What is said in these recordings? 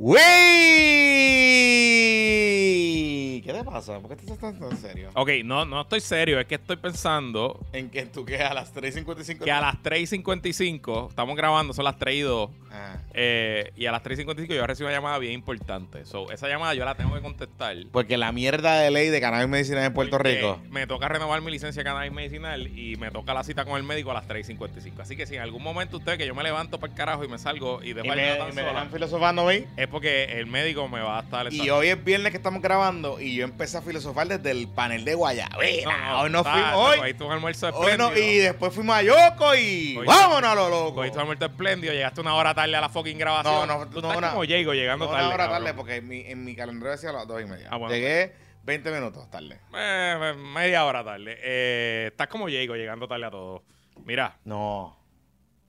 ¡Wey! ¿Por qué estás tan serio? Ok, no, no estoy serio, es que estoy pensando En que tú que a las 3.55. que a las 3.55, estamos grabando, son las 3 y 2, Ah. eh, y a las 3.55 yo recibo una llamada bien importante. So, esa llamada yo la tengo que contestar. Porque la mierda de ley de cannabis medicinal en Puerto Rico. Me toca renovar mi licencia de cannabis medicinal y me toca la cita con el médico a las 3.55. Así que si en algún momento usted que yo me levanto para el carajo y me salgo y dejo Y me, y me dejan filosofando mí. es porque el médico me va a estar... Y hoy es viernes que estamos grabando y yo empecé a filosofar desde el panel de Guayabera. hoy no fuimos, hoy, Cogiste un almuerzo hoy no, y después fuimos a Yoko y vámonos a lo loco. Cogiste un almuerzo espléndido, llegaste una hora tarde a la fucking grabación. No, no, Tú no, estás una- como Diego llegando No, tarde. una hora cabrón. tarde porque en mi, en mi calendario decía a las dos y media. Ah, bueno. Llegué 20 minutos tarde. Eh, media hora tarde. Eh, estás como Diego llegando tarde a todo. Mira, No.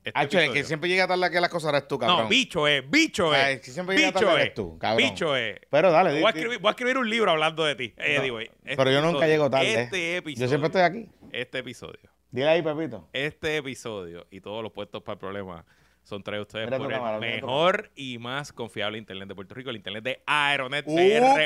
Este Hacho, el que siempre llega tarde a las cosas eres tú, cabrón. No, bicho es, bicho es. Ay, que siempre llega bicho tarde es. eres tú, cabrón. Bicho es. Pero dale, di- Voy a, escribir, voy a escribir un libro hablando de ti. Eh, No, este pero yo nunca episodio- llego tarde. Este episodio. Yo siempre estoy aquí. Este episodio. Dile ahí, Pepito. Este episodio y todos los puestos para el problema son traídos ustedes Mira por el cámara, mejor y más confiable internet de Puerto Rico, el internet de Aeronet. Uh,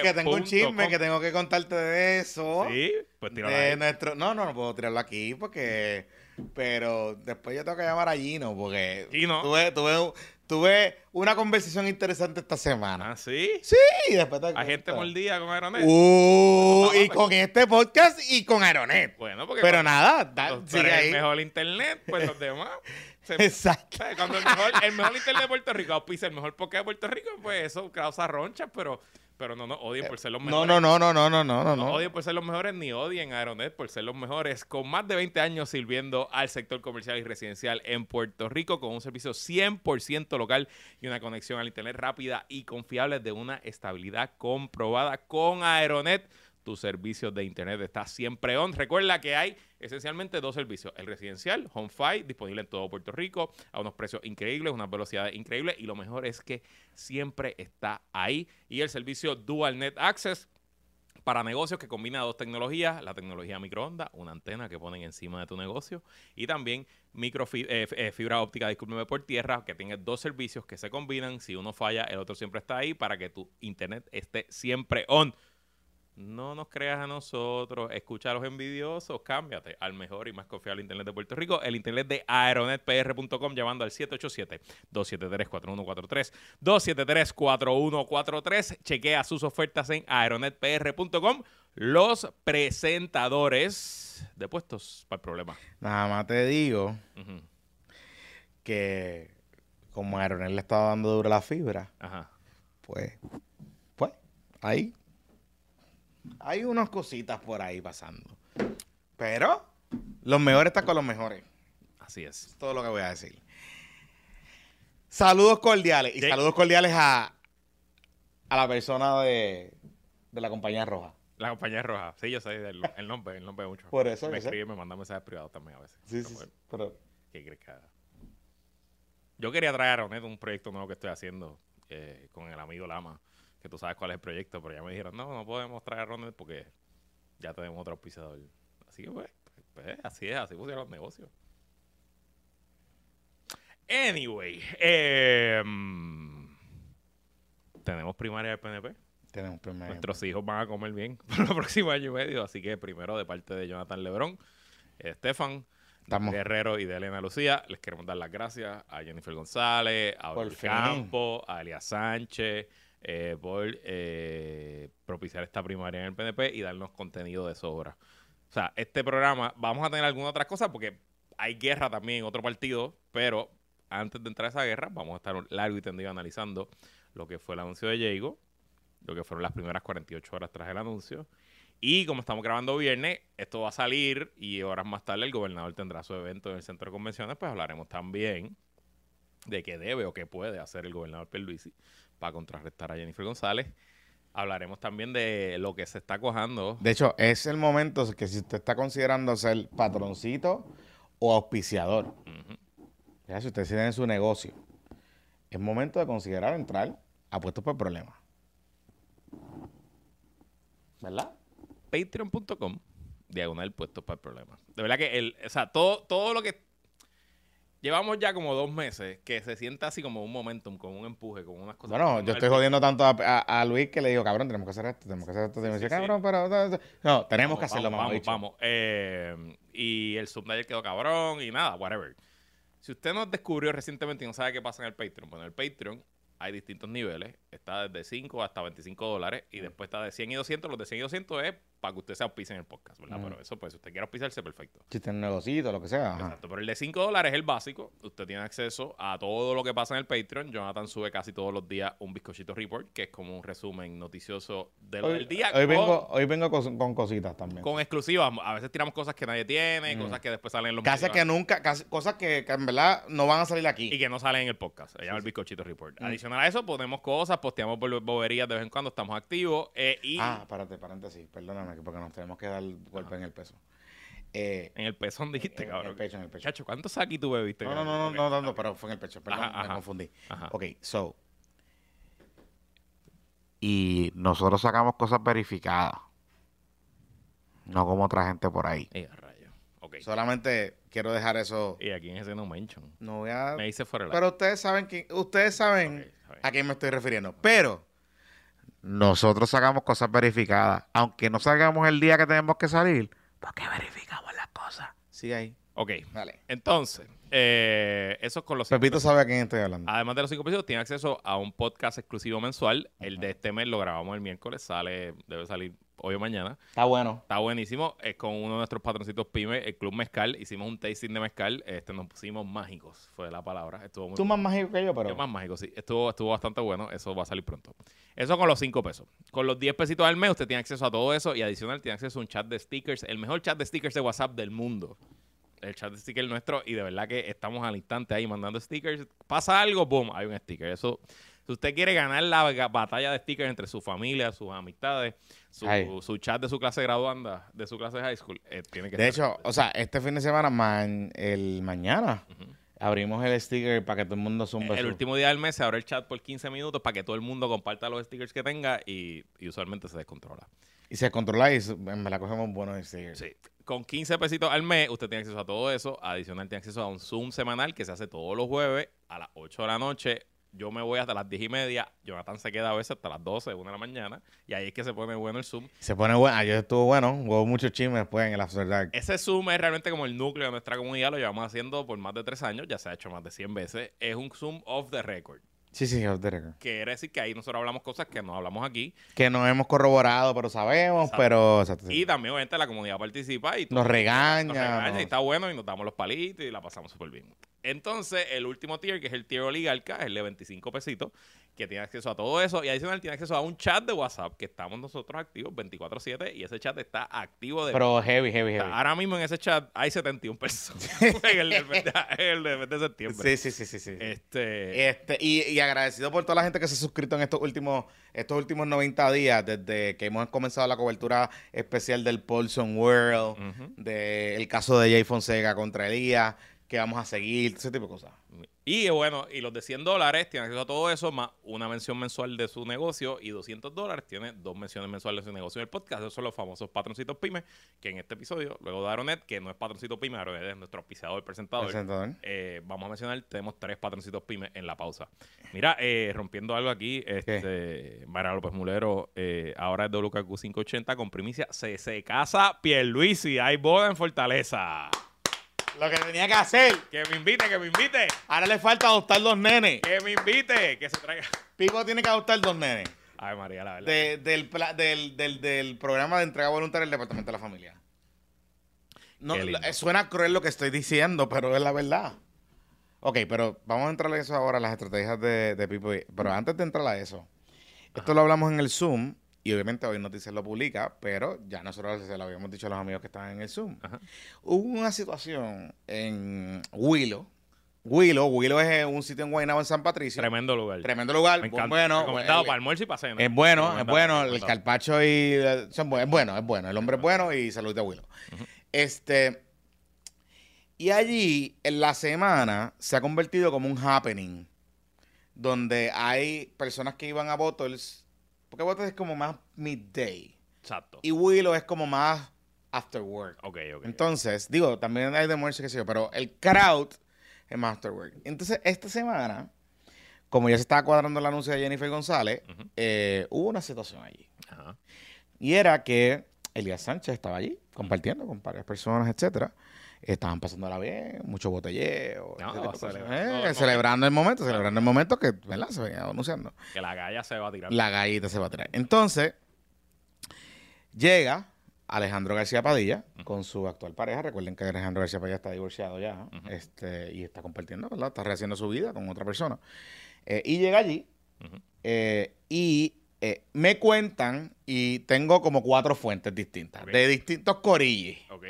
que tengo un chisme que tengo que contarte de eso. Sí, pues tíralo de ahí. nuestro no no no puedo tirarlo aquí porque pero después yo tengo que llamar a Gino porque Gino. tuve tuve tuve una conversación interesante esta semana Ah, sí. sí después te Hay gente mordida con Aeronet. uh, No, y pues. con este podcast y con Aeronet Bueno, porque pero nada da- sigue ahí el mejor internet, pues los demás. se- exacto ¿sabes? Cuando el mejor, el mejor internet de Puerto Rico auspicia el mejor podcast de Puerto Rico, pues eso causa ronchas, pero, pero no, no odien por ser los mejores. no no no no no no no No no odien por ser los mejores ni odien a Aeronet por ser los mejores. Con más de 20 años sirviendo al sector comercial y residencial en Puerto Rico con un servicio 100% local y una conexión al internet rápida y confiable de una estabilidad comprobada con Aeronet. Tu servicio de internet está siempre on. Recuerda que hay esencialmente dos servicios. El residencial, HomeFi, disponible en todo Puerto Rico a unos precios increíbles, unas velocidades increíbles y lo mejor es que siempre está ahí. Y el servicio Dual Net Access, para negocios que combina dos tecnologías, la tecnología microondas, una antena que ponen encima de tu negocio y también microfi- eh, eh, fibra óptica, discúlpeme, por tierra, que tiene dos servicios que se combinan. Si uno falla, el otro siempre está ahí para que tu internet esté siempre on. No nos creas a nosotros, escucha a los envidiosos, cámbiate al mejor y más confiable internet de Puerto Rico, el internet de aeronetpr.com llamando al 787-273-4143, 273-4143, chequea sus ofertas en aeronetpr.com, los presentadores de puestos para el problema. nada más te digo que como Aeronet le estaba dando duro a la fibra Ajá. pues, pues, ahí hay unas cositas por ahí pasando. Pero los mejores están con los mejores. Así es. Es todo lo que voy a decir. Saludos cordiales. Y saludos cordiales a, a la persona de, de la compañía roja. La compañía roja. Sí, yo sé el, el nombre, el nombre mucho. Por eso, me escribe, me manda mensajes privados también a veces. Sí, sí, sí. Pero, ¿Qué crees que haga? Yo quería traer a un proyecto nuevo que estoy haciendo eh, con el amigo Lama, que tú sabes cuál es el proyecto, pero ya me dijeron, no, no podemos traer a Aeronet porque ya tenemos otro auspiciador. Así que, pues, pues, así es, así funcionan los negocios. Anyway, eh, mm, tenemos primaria del PNP. tenemos primero. Nuestros hijos van a comer bien por el próximo año y medio. Así que primero de parte de Jonathan Lebrón, Estefan, Estamos. Guerrero y de Elena Lucía, les queremos dar las gracias a Jennifer González, a Abel. Campo, a Elias Sánchez, eh, por eh, propiciar esta primaria en el PNP y darnos contenido de sobra. O sea, este programa, vamos a tener alguna otra cosa porque hay guerra también en otro partido, pero antes de entrar a esa guerra, vamos a estar largo y tendido analizando lo que fue el anuncio de Diego, lo que fueron las primeras 48 horas tras el anuncio. Y como estamos grabando viernes, esto va a salir y horas más tarde el gobernador tendrá su evento en el centro de convenciones, pues hablaremos también de qué debe o qué puede hacer el gobernador Pierluisi para contrarrestar a Jennifer González. Hablaremos también de lo que se está cojando. De hecho, es el momento que si usted está considerando ser patroncito o auspiciador, Ujú. ya, si usted tiene su negocio, es momento de considerar entrar a puestos por problemas. ¿Verdad? Patreon.com, diagonal puestos para el problema. De verdad que el, o sea, todo, todo lo que Llevamos ya como dos meses que se sienta así como un momentum, como un empuje, como unas cosas. Bueno, yo estoy jodiendo tanto a, a- a Luis que le digo, cabrón, tenemos que hacer esto, tenemos que hacer esto. Y me dice, Sí, sí. cabrón, pero... No, tenemos Vamos, que hacerlo, vamos, vamos, vamos. Eh, y el Zoom de ayer quedó cabrón y nada, whatever. Si usted nos descubrió recientemente y no sabe qué pasa en el Patreon, bueno, en el Patreon hay distintos niveles. Está desde 5 hasta 25 dólares y después está de 100 y 200. Los de 100 y 200 es para que usted se auspice en el podcast, ¿verdad? Pero eso, pues, si usted quiere auspiciarse, perfecto. Si tiene un negocito, lo que sea. ajá. Exacto, pero el de 5 dólares es el básico. Usted tiene acceso a todo lo que pasa en el Patreon. Jonathan sube casi todos los días un bizcochito report, que es como un resumen noticioso de lo Hoy, del día. hoy con- vengo, hoy vengo con, con cositas también. con exclusivas. A veces tiramos cosas que nadie tiene, Mm. cosas que después salen en los Casi medios que nunca, casi- cosas que, que en verdad no van a salir aquí. y que no salen en el podcast. Se llama el bizcochito report. Mm. Adicional a eso, ponemos cosas, posteamos boberías de vez en cuando, estamos activos. eh, y Ah, espérate, paréntesis, perdóname, porque nos tenemos que dar golpe en el peso. Eh, en el pezón dijiste, en cabrón. el pecho, en el pecho. Chacho, ¿cuántos saki tú bebiste? No, no, no, no, no, no, pero fue en el pecho, perdón, Ajá, me ajá. confundí. Ajá. Ok, so. Y nosotros sacamos cosas verificadas. No como otra gente por ahí. Eh, rayo. Solamente quiero dejar eso. Y aquí en ese no mention. No voy a. Me hice fuera de la... Pero ustedes saben que ustedes saben a quién me estoy refiriendo. Pero nosotros sacamos cosas verificadas. Aunque no salgamos el día que tenemos que salir, ¿por qué verificamos las cosas? Sigue ahí. Ok. Dale. Entonces, eh, eso es con los cinco Pepito pesos. sabe a quién estoy hablando. Además de los cinco pesos, tiene acceso a un podcast exclusivo mensual. El de este mes lo grabamos el miércoles, sale, debe salir hoy o mañana. Está bueno. Está buenísimo. Es con uno de nuestros patroncitos pyme, el Club Mezcal. Hicimos un tasting de mezcal. Este nos pusimos mágicos, fue la palabra. Estuvo muy Tú más mágico que yo, pero. Yo más mágico, sí. Estuvo, estuvo bastante bueno. Eso va a salir pronto. Eso con los 5 pesos. Con los 10 pesitos al mes, usted tiene acceso a todo eso y adicional tiene acceso a un chat de stickers. El mejor chat de stickers de WhatsApp del mundo. El chat de stickers nuestro. Y de verdad que estamos al instante ahí mandando stickers. Pasa algo, boom, hay un sticker. Eso, si usted quiere ganar la batalla de stickers entre su familia, sus amistades, su, chat de su clase graduanda, de su clase de high school, eh, tiene que De estar- hecho, o sea, este fin de semana, man- el mañana, abrimos el sticker para que todo el mundo zumbe El último día del mes se abre el chat por 15 minutos para que todo el mundo comparta los stickers que tenga y, y usualmente se descontrola. Y se controla y en verdad cogemos buenos stickers. Sí. Con 15 pesitos al mes, usted tiene acceso a todo eso. Adicional, tiene acceso a un Zoom semanal que se hace todos los jueves a las 8 de la noche. Yo me voy hasta las 10 y media. Jonathan se queda a veces hasta las 12, 1 de la mañana. Y ahí es que se pone bueno el Zoom. Se pone bueno. Ayer estuvo bueno. Hubo muchos chismes después en el After Dark. Ese Zoom es realmente como el núcleo de nuestra comunidad. Lo llevamos haciendo por más de 3 años. Ya se ha hecho más de 100 veces. Es un Zoom off the record. Sí, sí, off the record. Quiere decir que ahí nosotros hablamos cosas que no hablamos aquí. Que no hemos corroborado, pero sabemos, Exacto. pero... exacto, sí. Y también, obviamente, la comunidad participa y Nos regaña. Nos regaña y está bueno y nos damos los palitos y la pasamos súper bien. Entonces, el último tier, que es el tier oligarca, es el de 25 pesitos, que tiene acceso a todo eso y adicional tiene acceso a un chat de WhatsApp que estamos nosotros activos 24/7 y ese chat está activo de... Pero heavy, heavy, heavy. ahora mismo en ese chat hay 71 personas. en el de, el de septiembre. Sí, sí, sí, sí, sí. Este, Este, y, y agradecido por toda la gente que se ha suscrito en estos últimos, estos últimos 90 días, desde que hemos comenzado la cobertura especial del Paulson World, ujú. del caso de Jay Fonseca contra Elías, que vamos a seguir, ese tipo de cosas. Y bueno, y los de 100 dólares tienen acceso a todo eso, más una mención mensual de su negocio, y 200 dólares tiene dos menciones mensuales de su negocio en el podcast. Esos son los famosos patroncitos pyme, que en este episodio, luego de Aronet, que no es patroncito pyme, Aronet es nuestro auspiciador presentador. Presentador. eh, vamos a mencionar, tenemos tres patroncitos pyme en la pausa. Mira, eh, rompiendo algo aquí, este, Mara López Mulero, eh, ahora es WKQ 580 con primicia, se, se casa Pierluisi, hay boda en Fortaleza. Lo que tenía que hacer. Que me invite, que me invite, Ahora le falta adoptar dos nenes. que me invite, que se traiga. Pico tiene que adoptar dos nenes. Ay, María, la verdad. De- del, del, del, del programa de entrega voluntaria del Departamento de la Familia. No, suena cruel lo que estoy diciendo, pero es la verdad. Ok, pero vamos a entrar a eso ahora, las estrategias de, de Pipo. Pero antes de entrar a eso, esto lo hablamos en el Zoom, y obviamente hoy Noticias lo publica, pero ya nosotros se lo habíamos dicho a los amigos que estaban en el Zoom. Ajá. Hubo una situación en Willow. Willow, Willow es un sitio en Guaynabo, en San Patricio. Tremendo lugar. Tremendo lugar, Me bu- encanta. bueno. Recomendado el- para almuerzo y para cena. es bueno, es bueno. El carpacho y son es bueno, es bueno. El hombre es bueno y salud de Willow. Este y allí en la semana se ha convertido como un happening donde hay personas que iban a Bottles porque Bottles es como más midday Exacto. y Willow es como más after work. Ok, ok. Entonces, digo, también hay de almuerzo, qué sé yo, pero el crowd en Masterwork. Entonces, esta semana, como ya se estaba cuadrando el anuncio de Jennifer González, Ujú. eh, hubo una situación allí. Ajá. Y era que Elías Sánchez estaba allí compartiendo con varias personas, etcétera. Estaban pasándola bien, mucho botelleo, No, celebra- Eh, no, celebrando el momento, celebrando el momento que, ¿verdad? Se venía anunciando. Que la galla se va a tirar. La gallita se va a traer. Entonces, llega Alejandro García Padilla con su actual pareja. Recuerden que Alejandro García Padilla está divorciado ya este, y está compartiendo, ¿verdad? Está rehaciendo su vida con otra persona. Eh, y llega allí eh, y eh, me cuentan, y tengo como cuatro fuentes distintas, Ok. de distintos corillos. Ok.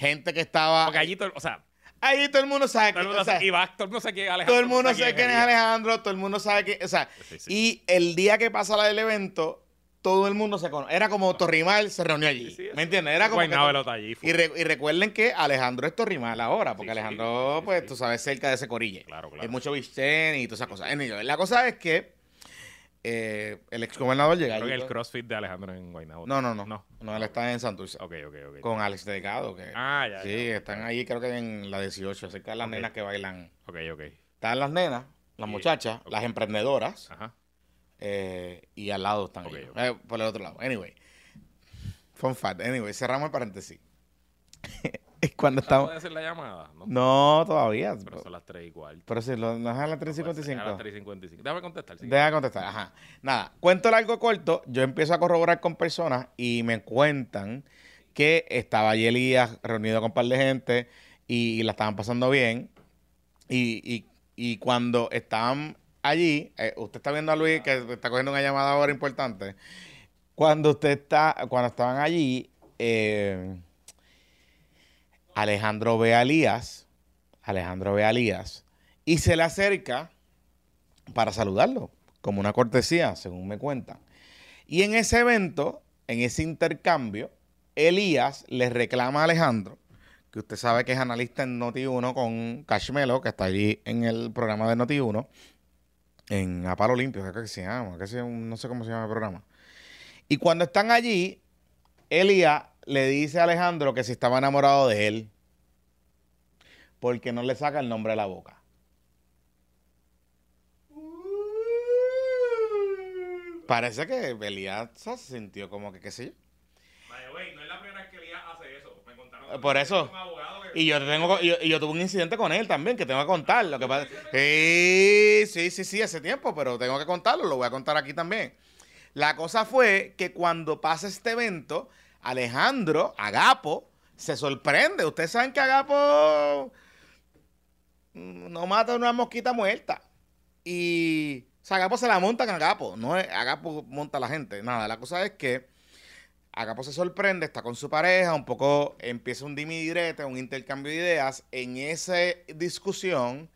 Gente que estaba. Porque allí, todo, o sea, Allí todo el mundo sabe todo el que. mundo o sea, sabe- y va, todo el mundo sabe quién es Alejandro. todo el mundo sabe quién es. Alejandro, todo el mundo sabe que. O sea, Sí, sí. y el día que pasa el evento, todo el mundo se conoce. Era como Torrimal se reunió allí. Sí, sí, ¿Me entiendes? Era como. que allí, y, re- y recuerden que Alejandro es Torrimal ahora, porque Sí, Alejandro, pues, tú sabes, cerca de ese corille. Claro, claro. Hay mucho bichen y todas esas cosas. La cosa es que eh, el exgobernador llega Creo que el crossfit de Alejandro en Guaynabo. No, no, no, No. no. él está en Santurce. Ok, ok, ok. Con Alex Delgado. Que, Ah, ya, Sí, ya. están ahí, creo que en la 18, cerca de las nenas que bailan. Ok, ok. Están las nenas, las Y- muchachas, las emprendedoras. Ajá. eh, y al lado están Ok, ellos. ok. Eh, por el otro lado. Anyway. Fun fact. Anyway, cerramos el paréntesis. Es Cuando ¿Puede estamos... hacer la llamada? No. No, todavía. Pero son las 3 y cuarto. Pero si lo, no es a las A las 3.55. 3 y 55. Déjame contestar. sí. Deja de contestar. Ajá. Nada. Cuento largo corto. Yo empiezo a corroborar con personas y me cuentan que estaba allí Elías reunido con un par de gente y, la estaban pasando bien. Y, y- y cuando estaban allí, eh, usted está viendo a Luis que está cogiendo una llamada ahora importante. Cuando usted está, cuando estaban allí, eh, Alejandro ve a Elías, Alejandro ve a Elías y se le acerca para saludarlo, como una cortesía, según me cuentan. Y en ese evento, en ese intercambio, Elías le reclama a Alejandro, que usted sabe que es analista en Noti1 con Cashmelo, que está allí en el programa de Noti1, en A Palo Limpio, que se llama, no sé cómo se llama el programa. Y cuando están allí, Elías le dice a Alejandro que si estaba enamorado de él, porque no le saca el nombre de la boca. Parece que Elías se sintió como que, qué sé yo. Vaya, güey, no es la primera vez que Elías hace eso. Me contaron Eh, por eso. Y yo tengo y yo, y yo tuve un incidente con él también que tengo que contar. Lo que pasa, sí, sí, sí, sí, hace tiempo, pero tengo que contarlo, lo voy a contar aquí también. La cosa fue que cuando pasa este evento, Alejandro, Agapo, se sorprende. Ustedes saben que Agapo mm, no mata una mosquita muerta. Y o sea, Agapo se la montan a Agapo, no es Agapo monta a la gente. Nada, la cosa es que Agapo se sorprende, está con su pareja, un poco empieza un dimi direte, un intercambio de ideas. En esa discusión,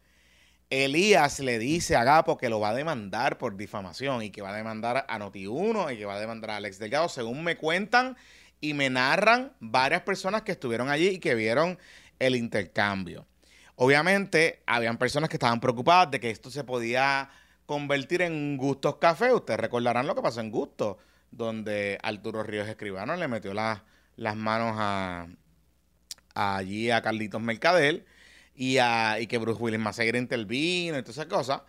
Elías le dice a Agapo que lo va a demandar por difamación y que va a demandar a Noti1 y que va a demandar a Alex Delgado, según me cuentan y me narran varias personas que estuvieron allí y que vieron el intercambio. Obviamente, habían personas que estaban preocupadas de que esto se podía convertir en Gustos Café. Ustedes recordarán lo que pasó en Gustos, donde Arturo Ríos Escribano le metió las- manos a, allí a Carlitos Mercader y, a, y que Bruce Willis Maceira intervino y todas esas cosas.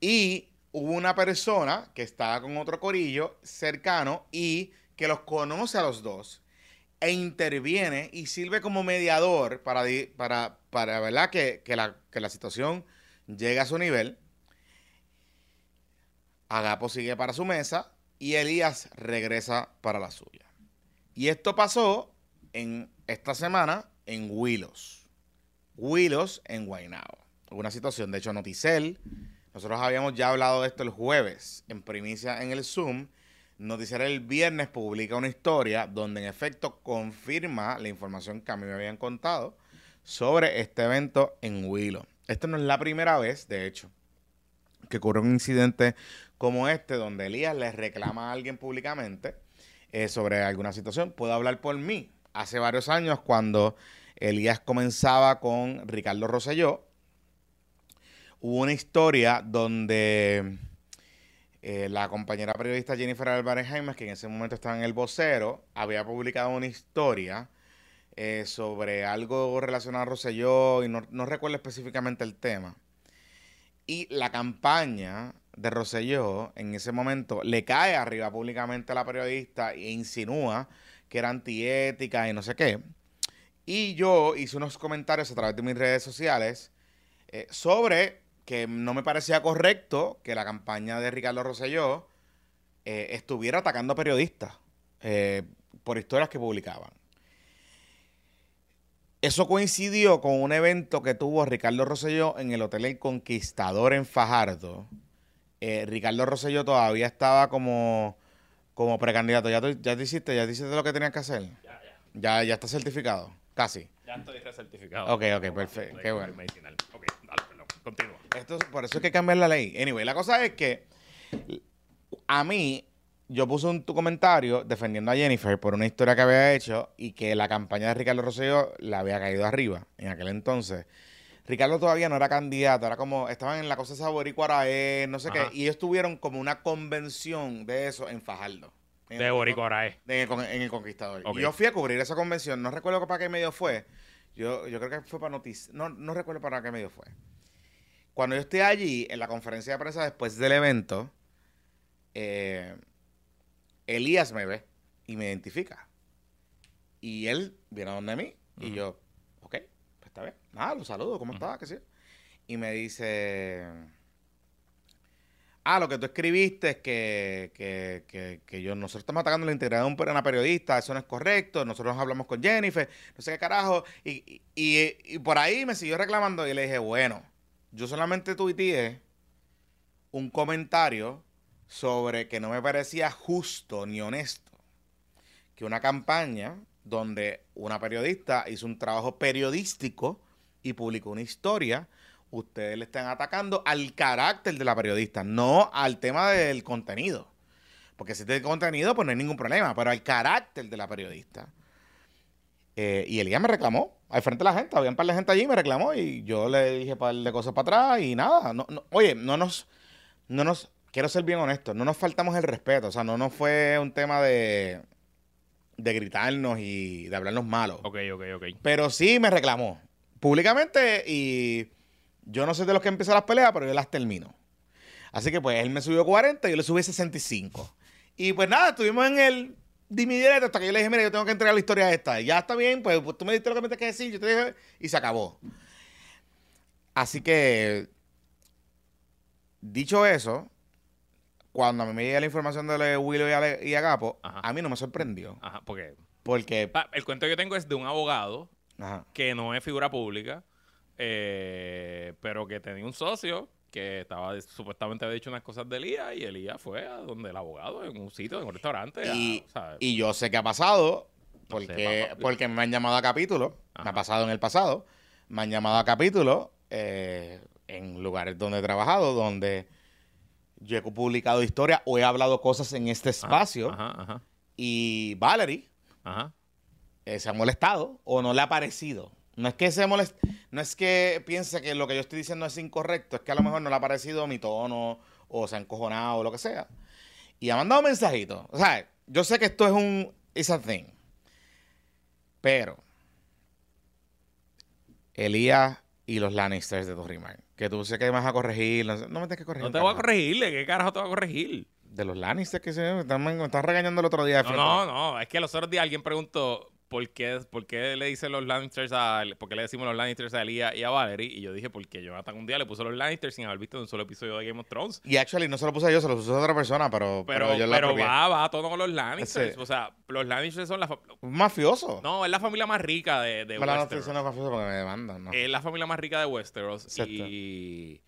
Y hubo una persona que estaba con otro corillo cercano y que los conoce a los dos e interviene y sirve como mediador para, para, para ¿verdad? Que, que la, que la situación llegue a su nivel. Agapo sigue para su mesa y Elías regresa para la suya. Y esto pasó en esta semana en Willos. Willos en Guaynabo. Una situación, de hecho, Noticel. Nosotros habíamos ya hablado de esto el jueves en primicia en el Zoom. Noticiero el viernes publica una historia donde en efecto confirma la información que a mí me habían contado sobre este evento en Willow. Esta no es la primera vez, de hecho, que ocurre un incidente como este donde Elías le reclama a alguien públicamente eh, sobre alguna situación. Puedo hablar por mí. Hace varios años cuando Elías comenzaba con Ricardo Rosselló, hubo una historia donde eh, la compañera periodista Jennifer Álvarez Jaimes, que en ese momento estaba en El Vocero, había publicado una historia eh, sobre algo relacionado a Rosselló y no, recuerdo específicamente el tema. Y la campaña de Rosselló en ese momento le cae arriba públicamente a la periodista e insinúa que era antiética y no sé qué. Y yo hice unos comentarios a través de mis redes sociales eh, sobre que no me parecía correcto que la campaña de Ricardo Rosselló eh, estuviera atacando periodistas eh, por historias que publicaban. Eso coincidió con un evento que tuvo Ricardo Rosselló en el Hotel El Conquistador en Fajardo. Eh, Ricardo Rosselló todavía estaba como, como precandidato. ¿Ya, tú- ¿Ya te hiciste? ¿Ya te hiciste lo que tenías que hacer? Ya, ya. Ya, ya está certificado. Casi. Ya estoy recertificado. Ok, ok, perfecto. Qué bueno. Medicinal. Continúa. Esto, es- por eso hay que cambiar la ley. Anyway, la cosa es que a mí, yo puse un tu comentario defendiendo a Jennifer por una historia que había hecho y que la campaña de Ricardo Rosselló le había caído arriba en aquel entonces. Ricardo todavía no era candidato, era como, estaban en la cosa esa boricua Araé, no sé Ajá. qué, y ellos tuvieron como una convención de eso en Fajardo. En De el- Boricorae. en en el Conquistador. Y yo fui a cubrir esa convención, no recuerdo para qué medio fue. Yo, yo creo que fue para noticias, no, no recuerdo para qué medio fue. Cuando yo estoy allí, en la conferencia de prensa después del evento, eh, Elías me ve y me identifica. Y él viene a donde mí y yo, ok, pues está bien. Nada, lo saludo, ¿cómo estás? ¿Qué sé? Y me dice, ah, lo que tú escribiste es que, que, que, que yo, nosotros estamos atacando la integridad de un- una periodista, eso no es correcto, nosotros hablamos con Jennifer, no sé qué carajo, y, y, y- y por ahí me siguió reclamando y le dije, bueno, yo solamente tuiteé un comentario sobre que no me parecía justo ni honesto que una campaña donde una periodista hizo un trabajo periodístico y publicó una historia, ustedes le están atacando al carácter de la periodista, no al tema del contenido. Porque si es contenido, pues no hay ningún problema, pero al carácter de la periodista. Eh, y Elías me reclamó al frente de la gente, había un par de gente allí, me reclamó y yo le dije un par de cosas para atrás y nada. No, no- oye, no nos, no nos, quiero ser bien honesto, no nos faltamos el respeto, o sea, no nos fue un tema de, de gritarnos y de hablarnos malos. Ok, ok, ok. Pero sí me reclamó públicamente y yo no sé de los que empiezan las peleas, pero yo las termino. Así que pues él me subió 40 y yo le subí 65. Y pues nada, estuvimos en el direte hasta que yo le dije, mira, yo tengo que entregar la historia esta. Y ya está bien, pues, pues, tú me diste lo que me tienes que decir, yo te dije, y se acabó. Así que, dicho eso, cuando a mí me llega la información de lo de Willow y, Ale- y Agapo, Ajá. a mí no me sorprendió. Ajá, porque Porque, pa, el cuento que yo tengo es de un abogado ajá, que no es figura pública, eh, pero que tenía un socio que estaba supuestamente había dicho unas cosas de Elías y Elías fue a donde el abogado en un sitio, en un restaurante. Y- yo sé que ha pasado, No sé, porque, porque me han llamado a capítulo, me ha pasado en el pasado, me han llamado a capítulo eh, en lugares donde he trabajado, donde yo he publicado historias o he hablado cosas en este espacio Ajá, ajá, y Valerie eh, se ha molestado o no le ha parecido. No es que se molest... no es que piense que lo que yo estoy diciendo es incorrecto, es que a lo mejor no le ha parecido mi tono o se ha encojonado o lo que sea. Y ha mandado mensajitos. O sea, yo sé que esto es un it's a thing. Pero Elías y los Lannisters de Torrimar, que tú sé que vas a corregir, no, me tienes que corregir. No te voy a corregirle, ¿qué carajo te voy a corregir? De los Lannisters que se me están, me están regañando el otro día. de No, no, no, es que los otros días alguien preguntó por qué, por qué le dicen los Lannisters a, por qué le decimos los Lannisters a Elías y a Valerie, y yo dije porque Jonathan un día le puso los Lannisters sin haber visto un solo episodio de Game of Thrones. Y actually no se lo puse yo, se lo puso a otra persona, pero, Pero, pero yo la pero apropié. va, va a tono con los Lannisters. Sí. O sea, los Lannisters son la mafioso. No, es la familia más rica de, de la no Westeros. diciendo mafioso porque me demandan, ¿no? Es la familia más rica de Westeros. Exacto. Y,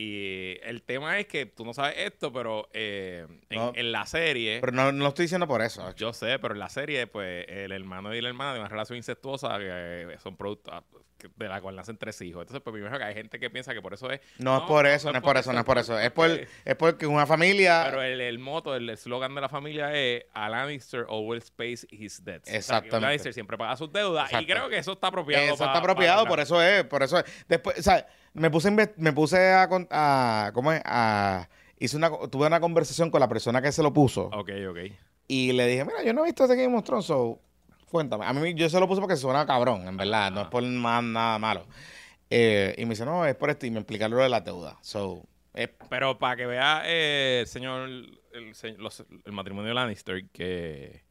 y el tema es que tú no sabes esto, pero eh, en, No. en la serie... Pero no, no lo estoy diciendo por eso. Yo sé, pero en la serie, pues, el hermano y la hermana de una relación incestuosa que eh, son productos de la cual nacen tres hijos. Entonces, pues, me imagino que hay gente que piensa que por eso es. No, es por eso, no es por eso, no es por eso. Es, por, porque- es porque una familia... Pero el, el moto, el eslogan de la familia es A Lannister always pays his debts. O sea, que Exactamente. Lannister siempre paga sus deudas. Y creo que eso está apropiado. eso pa- está apropiado, por eso es, por eso es. Después, o sea, me puse, me puse a, a ¿cómo es? A, hice una, tuve una conversación con la persona que se lo puso Ok, ok. y le dije, mira, yo no he visto este Game of Thrones, so, Cuéntame. A mí yo se lo puse porque suena cabrón, en verdad. No es por más nada malo. Eh, y me dice, no, es por esto. Y me explica lo de la deuda. So, Pero para que vea eh, señor, el, los- el matrimonio Lannister, que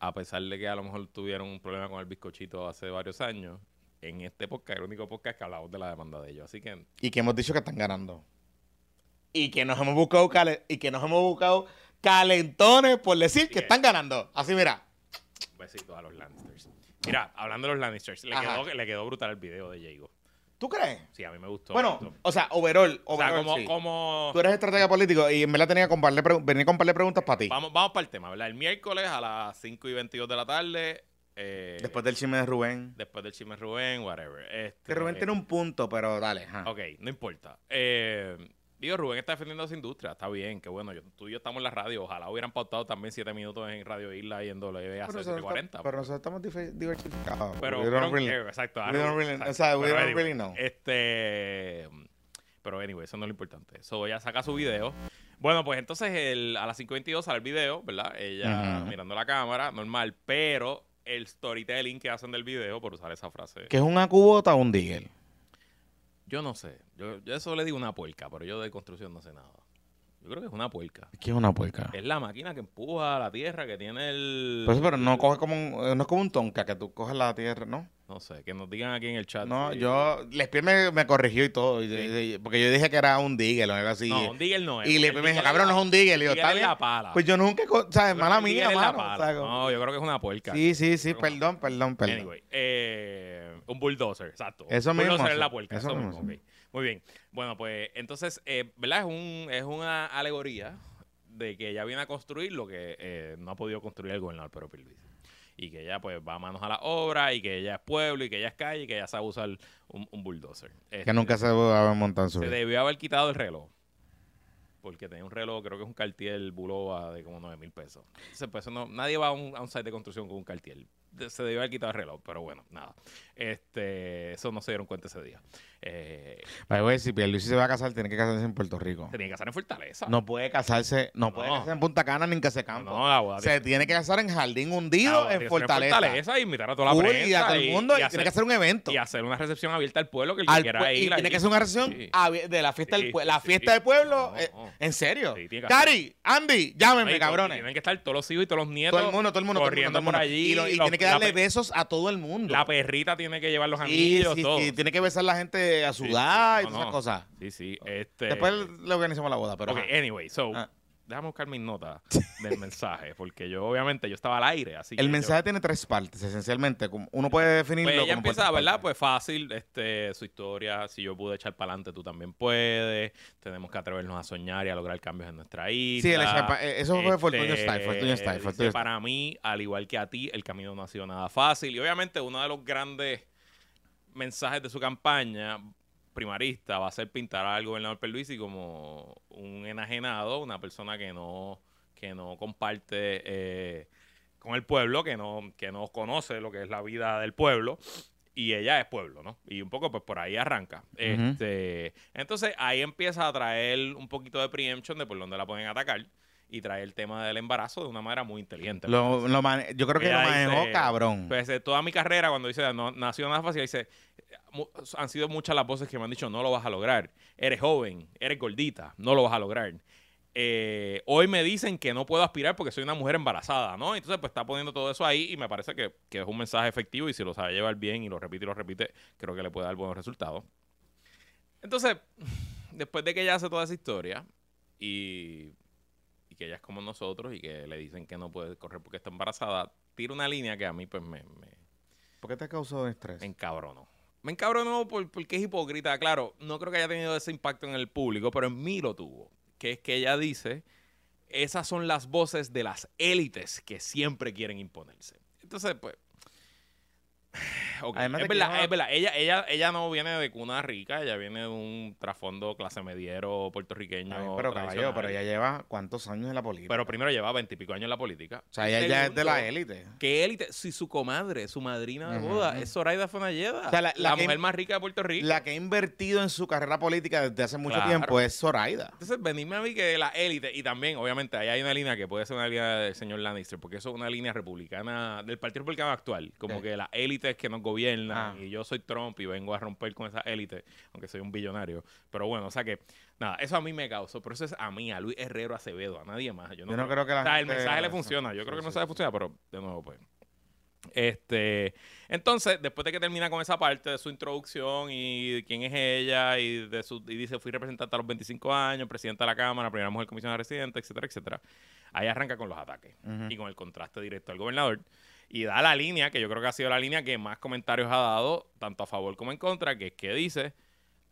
a pesar de que a lo mejor tuvieron un problema con el bizcochito hace varios años, en este podcast, el único podcast que hablamos de la demanda de ellos. Así que y que hemos dicho que están ganando. Y que nos hemos buscado cale- y que nos hemos buscado calentones por decir que que- están ganando. Así mira. besitos a los Lannisters. Mira, hablando de los Lannisters, le quedó, le quedó brutal el video de Jago. ¿Tú crees? Sí, a mí me gustó. Bueno, o sea, overall, o sea, como, sí. como Tú eres estratega político y en verdad tenía que venir con un par de preguntas para ti. vamos, vamos para el tema, ¿verdad? El miércoles a las 5 y 22 de la tarde. Eh, Después del chisme de Rubén. después del chisme Rubén, whatever. Este, Que Rubén tiene un punto, pero dale. ajá. Ok, no importa. Eh, digo, Rubén está defendiendo su industria, está bien, qué bueno. Yo, tú y yo estamos en la radio, ojalá hubieran pautado también 7 minutos en Radio Isla y en WA Pero hace nosotros, 40. pero nosotros estamos diversificados. Pero, We don't really- care, exacto. we don't really- exacto. o sea, we Pero don't anyway, really know. Este, pero anyway, eso no es lo importante. So, ella saca su video. Bueno, pues entonces el, a las 5.22 sale el video, ¿verdad? Ella mirando la cámara, normal, pero el storytelling que hacen del video, por usar esa frase, ¿Que es un acubota o un digger? yo no sé. Yo, yo eso le digo una puerca, pero yo de construcción no sé nada. Yo creo que es una puerca. ¿Qué es una puerca? Es la máquina que empuja la tierra, que tiene el... Pues, pero no coge como un, eh, no es como un tonka que tú coges la tierra, ¿no? No sé, que nos digan aquí en el chat. No, yo, Lespier me, me corrigió y todo, y- y- porque yo dije que era un digger o algo así. No, un digger no es. y Lespier me dijo, cabrón, no es un digo, digger está es bien. Pues yo nunca, ¿sabes? Yo Mala mía, mano. pala. O sea, como- No, yo creo que es una puerca. sí, sí, sí, perdón, perdón, perdón. Anyway, eh, un bulldozer, exacto. Eso mismo, Bulldozer es la puerca. eso Eso, mismo. Muy bien. Bueno, pues entonces, eh, ¿verdad? Es, un, es una alegoría de que ella viene a construir lo que eh, no ha podido construir el gobernador Pedro Pierluisi. Y que ella pues va a manos a la obra y que ella es pueblo y que ella es calle y que ella sabe usar un, un bulldozer. Que Este, nunca se montar en su se vida. debió haber quitado el reloj. Porque tenía un reloj, creo que es un Cartier Bulova de como 9 mil pesos. Entonces, pues, no, nadie va a un, a un site de construcción con un Cartier. Se debió haber quitado el reloj, pero bueno, nada. Este, eso no se dieron cuenta ese día. Eh, si Pierluisi se va a casar, tiene que casarse en Puerto Rico. se tiene que casar en Fortaleza. No puede casarse, no, puede No. casarse en Punta Cana ni en Casecampo. no, la boda se tiene que casar en Jardín Hundido, la boda en tiene que ser Fortaleza. y invitar a toda la Full, prensa. y a todo el mundo, y, hacer, tiene que hacer un evento. y hacer una recepción abierta al pueblo que el que Al quiera pue- y ir. tiene que ser una recepción Sí. abier- de la fiesta Sí, del, pue- sí, la sí, fiesta sí. del pueblo. No, eh, no. en serio. Sí, tiene que Cari, Andy, llámenme, cabrones. Tienen que estar todos los hijos y todos los nietos. Todo el mundo, todo el mundo, todo el mundo, corriendo todo el mundo. por allí. Y, lo- y los- tiene que darle pe- besos a todo el mundo. La perrita tiene que llevar los anillos, sí, todo. sí, tiene que besar la gente a Sí, sudar y No, todas esas no. cosas. Sí, sí. Este... Después le organizamos la boda, pero. Ok, ajá. anyway, so, Ah. Déjame buscar mis notas del mensaje, porque yo, obviamente, yo estaba al aire, así que El yo- mensaje tiene tres partes, esencialmente. como- Uno puede definirlo Pues ella como empieza, ¿verdad? partes. Pues fácil, este, su historia, si yo pude echar para adelante, tú también puedes. Tenemos que atrevernos a soñar y a lograr cambios en nuestra isla. Sí, el echapa- eh, eso fue Fortunio Este, Style, Fortunio Style, Fortunio Style. Para mí, al igual que a ti, el camino no ha sido nada fácil. Y obviamente uno de los grandes mensajes de su campaña primarista va a ser pintar al gobernador Perluisi como un enajenado, una persona que no, que no comparte eh, con el pueblo, que no, que no conoce lo que es la vida del pueblo. Y ella es pueblo, ¿no? Y un poco, pues por ahí arranca. este, entonces ahí empieza a traer un poquito de preemption de por dónde la pueden atacar y trae el tema del embarazo de una manera muy inteligente. Lo- lo yo creo que lo manejó dice, cabrón. Pues toda mi carrera, cuando dice no nació nada fácil, dice han sido muchas las voces que me han dicho no lo vas a lograr. Eres joven, eres gordita, no lo vas a lograr. Eh, hoy me dicen que no puedo aspirar porque soy una mujer embarazada, ¿no? Entonces, pues está poniendo todo eso ahí y me parece que, que es un mensaje efectivo y si lo sabe llevar bien y lo repite y lo repite, creo que le puede dar buenos resultados. Entonces, después de que ella hace toda esa historia y, y que ella es como nosotros y que le dicen que no puede correr porque está embarazada, tira una línea que a mí pues me, me, ¿Por qué te causó estrés? me encabronó. Me encabronó por, porque es hipócrita. Claro, no creo que haya tenido ese impacto en el público, pero en mí lo tuvo. Que es que ella dice, esas son las voces de las élites que siempre quieren imponerse. Entonces, pues, Además de es verdad, no- es verdad. Ella, ella, ella no viene de cuna rica, ella viene de un trasfondo clase mediero puertorriqueño. Ay, pero caballo, pero ella lleva cuántos años en la política. Pero primero lleva veintipico años en la política. o sea, ella ya es de la élite. ¿Qué élite? Si su comadre, su madrina de boda, es Zoraida Fonalleda. O sea, la- la, la mujer más rica de Puerto Rico. La que ha invertido en su carrera política desde hace mucho Claro. tiempo es Zoraida. Entonces, venirme a mí que la élite, y también, obviamente, ahí hay una línea que puede ser una línea del señor Lannister, porque eso es una línea republicana, del Partido Republicano actual, como que las élites que nos gobiernan, Ah. y yo soy Trump y vengo a romper con esa élite, aunque soy un billonario. Pero bueno, o sea que, nada, eso a mí me causó, pero eso es a mí, a Luis Herrero Acevedo, a nadie más. Yo no, Yo no creo que la o sea, el gente- mensaje le funciona, yo Sí, creo que no sabe sí. funcionar, pero de nuevo, pues. Este, entonces, después de que termina con esa parte de su introducción y de quién es ella y de su y dice fui representante a los 25 años, presidenta de la Cámara, primera mujer comisionada residente, etcétera, etcétera. Ahí arranca con los ataques y con el contraste directo al gobernador y da la línea que yo creo que ha sido la línea que más comentarios ha dado tanto a favor como en contra, que es que dice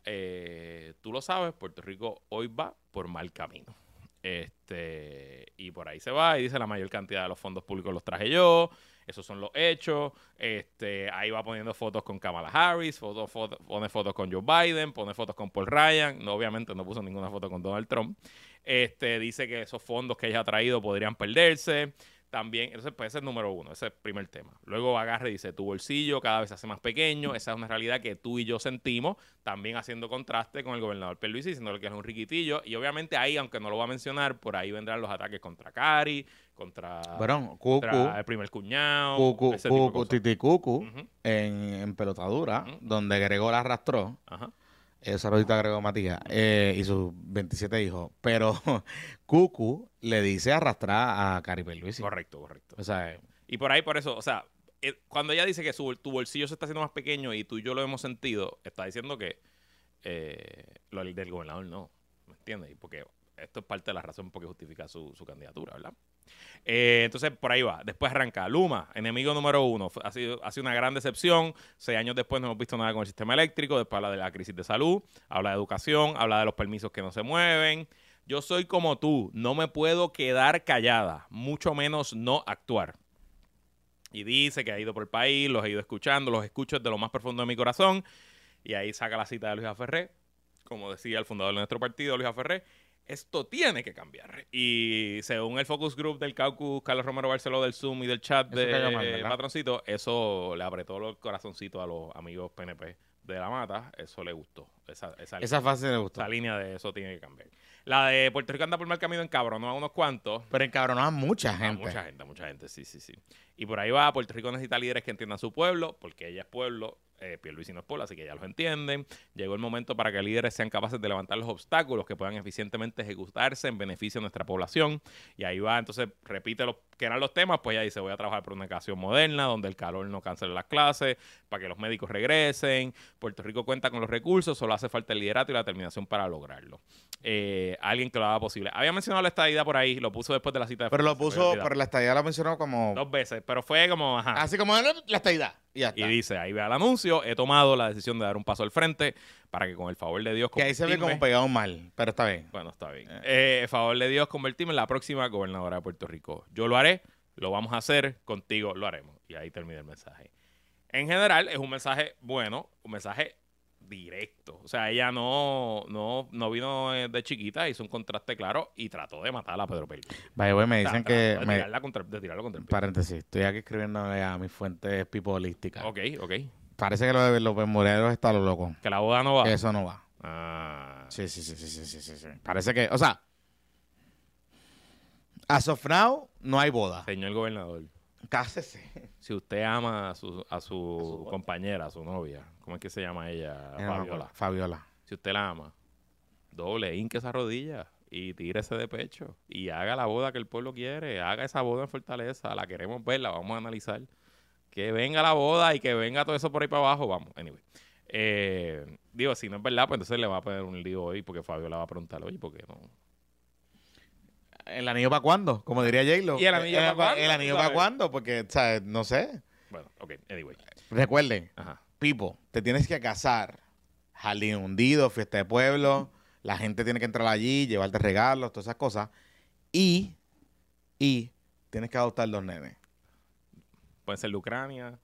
eh, tú lo sabes, Puerto Rico hoy va por mal camino. Este, y por ahí se va y dice la mayor cantidad de los fondos públicos los traje yo, esos son los hechos. Este, ahí va poniendo fotos con Kamala Harris, foto- pone fotos con Joe Biden, pone fotos con Paul Ryan. No, obviamente no puso ninguna foto con Donald Trump. Este, dice que esos fondos que ella ha traído podrían perderse. También, entonces, pues ese es el número uno, ese es el primer tema. Luego agarra y dice, tu bolsillo cada vez se hace más pequeño, esa es una realidad que tú y yo sentimos, también haciendo contraste con el gobernador Pierluisi, diciéndole que es un riquitillo, y obviamente ahí, aunque no lo va a mencionar, por ahí vendrán los ataques contra Cari, contra, Bueno, contra Cucu, el primer cuñado, Cucu, ese tipo de Cucu, cosas. Titi Cucu, en, en pelotadura, donde Gregor arrastró. ajá. Saludito a Gregor Matías eh, y sus 27 hijos. Pero Cucu le dice arrastrar a Cari Pierluisi. Correcto, correcto. O sea, Y por ahí, por eso, o sea, eh, cuando ella dice que su, tu bolsillo se está haciendo más pequeño y tú y yo lo hemos sentido, está diciendo que eh, lo del gobernador no, ¿me entiendes? Y Porque esto es parte de la razón por qué justifica su, su candidatura, ¿verdad? Eh, entonces, por ahí va. Después arranca Luma, enemigo número uno. Ha sido, ha sido una gran decepción. Seis años después no hemos visto nada con el sistema eléctrico. Después habla de la crisis de salud, habla de educación, habla de los permisos que no se mueven. Yo soy como tú, no me puedo quedar callada, mucho menos no actuar. Y dice que ha ido por el país, los he ido escuchando, los escucho desde lo más profundo de mi corazón. Y ahí saca la cita de Luis Ferré, como decía el fundador de nuestro partido, Luis Ferré. Esto tiene que cambiar. Y según el focus group del Caucus, Carlos Romero Barceló del Zoom y del chat Eso cayó mal, de. Patroncito, eso le apretó los corazoncitos a los amigos PNP de la mata. Eso le gustó. Esa, esa, esa fase le gustó. esa línea de eso tiene que cambiar. La de Puerto Rico anda por mal camino en cabrón, a unos cuantos. Pero encabronó a mucha A gente. mucha gente, a mucha gente, sí, sí, sí. Y por ahí va, Puerto Rico necesita líderes que entiendan su pueblo, porque ella es pueblo, eh, Pierluisi no es pueblo, así que ya los entienden. Llegó el momento para que líderes sean capaces de levantar los obstáculos que puedan eficientemente ejecutarse en beneficio de nuestra población. Y ahí va, entonces repite los que eran los temas, pues ella dice, voy a trabajar por una educación moderna, donde el calor no cancele las clases, para que los médicos regresen. Puerto Rico cuenta con los recursos, solo hace falta el liderato y la determinación para lograrlo. Eh, alguien que lo haga posible. Había mencionado la estadidad por ahí, lo puso después de la cita de Pero lo puso, pero la estadía la mencionó como. Dos veces, pero fue como, ajá. Así como la la estadidad. Y ya Y está. dice, ahí ve el anuncio, he tomado la decisión de dar un paso al frente para que con el favor de Dios que ahí se ve como pegado mal. Pero está bien. Bueno, está bien. Eh, favor de Dios convertirme en la próxima gobernadora de Puerto Rico. Yo lo haré, lo vamos a hacer, contigo lo haremos. Y ahí termina el mensaje. En general, es un mensaje bueno, un mensaje directo. O sea, ella no, no, no vino eh, de chiquita, hizo un contraste claro y trató de matar a Pedro Pérez. Vaya, güey, me dicen que. de, me- tirarla contra, de tirarlo contra el paréntesis, estoy aquí escribiéndole a mis fuentes pipolísticas. Ok, ok. Parece que lo de López Morelos está lo loco. Que la boda no va. Eso no va. Ah. Sí, sí, sí, sí, sí, sí, sí, sí. Parece que, o sea, as of now, no hay boda. Señor gobernador, Cásese. si usted ama a su, a su, compañera, a su novia, ¿cómo es que se llama ella? No Fabiola. Fabiola. Si usted la ama, doble, hinque esa rodilla y tírese de pecho y haga la boda que el pueblo quiere. Haga esa boda en Fortaleza. La queremos ver, la vamos a analizar. Que venga la boda y que venga todo eso por ahí para abajo. Vamos, anyway. Eh, digo, si no es verdad, pues entonces le va a poner un lío hoy porque Fabiola va a preguntar, oye, ¿por qué no? ¿El anillo para cuándo? Como diría J-Lo. ¿Y el anillo Eh, pa' cuándo? ¿El anillo Tú para cuándo? Porque, ¿sabes? No sé. Bueno, ok, anyway. Recuerden, Ajá. Pipo, te tienes que casar. Jardín hundido, fiesta de pueblo. La gente tiene que entrar allí, llevarte regalos, todas esas cosas. Y, y, tienes que adoptar dos nenes. Puede ser de Ucrania.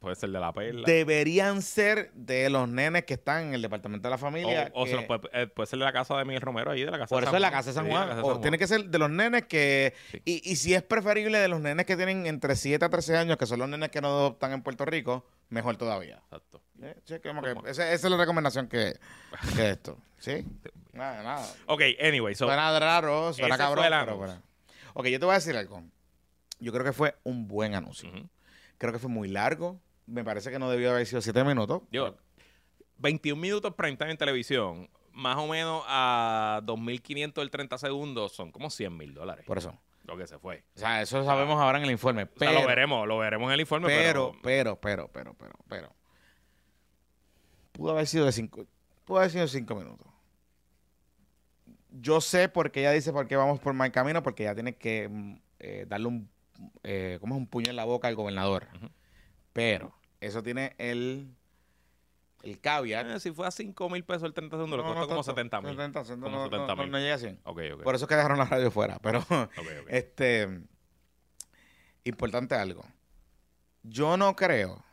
Puede ser de la perla. deberían ser de los nenes que están en el departamento de la familia. o o se que- los puede, eh, puede ser de la casa de Miguel Romero ahí, de la casa por de eso es la casa de San Sí, Juan. O tiene que ser de los nenes que. Sí. Y, y si es preferible de los nenes que tienen entre 7 a 13 años, que son los nenes que no adoptan en Puerto Rico, mejor todavía. Exacto. Eh, sí, como que esa, esa es la recomendación que, que esto. ¿Sí? Nada, nada. Ok, anyway, so, Suena raro, suena cabrón, pero. Ok, yo te voy a decir algo. Yo creo que fue un buen anuncio. Creo que fue muy largo. Me parece que no debió haber sido 7 minutos. Digo, 21 minutos prime time en televisión, más o menos a 2.500 el 30 segundos, son como 100 mil dólares. Por eso. Lo que se fue. O sea, eso sabemos ahora en el informe. O sea, Pero, lo veremos, lo veremos en el informe, pero, pero... pero, pero, pero, pero, pero. Pudo haber sido de 5. Pudo haber sido 5 minutos. Yo sé por qué ella dice por qué vamos por mal camino, porque ella tiene que mm, eh, darle un, eh, ¿cómo es? un puño en la boca al gobernador. Ujú. Pero eso tiene el, el caveat. Eh, si fue a 5 mil pesos el 30 segundos, le No, costó no como tanto. 70 mil. 70, no, Como no, 70 no, llega a 100. Ok, ok. Por eso es que dejaron la radio fuera. Pero ok, ok. este importante algo. Yo no creo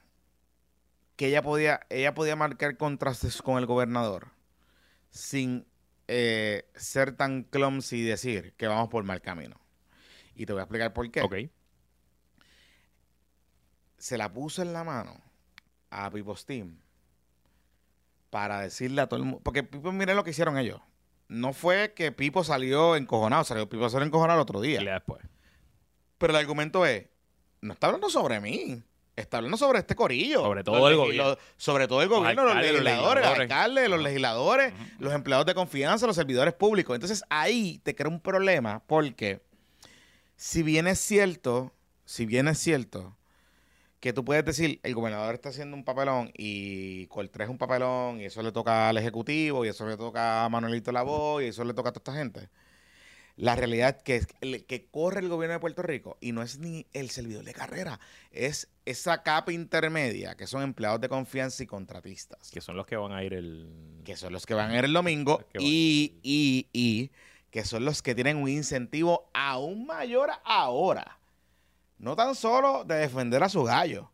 que ella podía, ella podía marcar contrastes con el gobernador sin eh, ser tan clumsy y decir que vamos por mal camino. Y te voy a explicar por qué. Ok. Se la puso en la mano a Pipo Steam para decirle a todo el mundo. Porque Pipo, miren lo que hicieron ellos. No fue que Pipo salió encojonado, salió Pipo salió encojonado el otro día. Y después. Pero el argumento es, no está hablando sobre mí, está hablando sobre este corillo. Sobre todo Los el gobierno. Sobre todo el Los gobierno, los, alcaldes, los legisladores, los alcaldes, los legisladores, los empleados de confianza, los servidores públicos. Entonces ahí te crea un problema porque si bien es cierto, si bien es cierto que tú puedes decir, el gobernador está haciendo un papelón y Coltrés es un papelón y eso le toca al Ejecutivo y eso le toca a Manuelito Lavoe y eso le toca a toda esta gente. La realidad que, que corre el gobierno de Puerto Rico y no es ni el servidor de carrera, es esa capa intermedia que son empleados de confianza y contratistas, Que son los que van a ir el... que son los que van a ir el domingo y, y, y que son los que tienen un incentivo aún mayor ahora. No tan solo de defender a su gallo,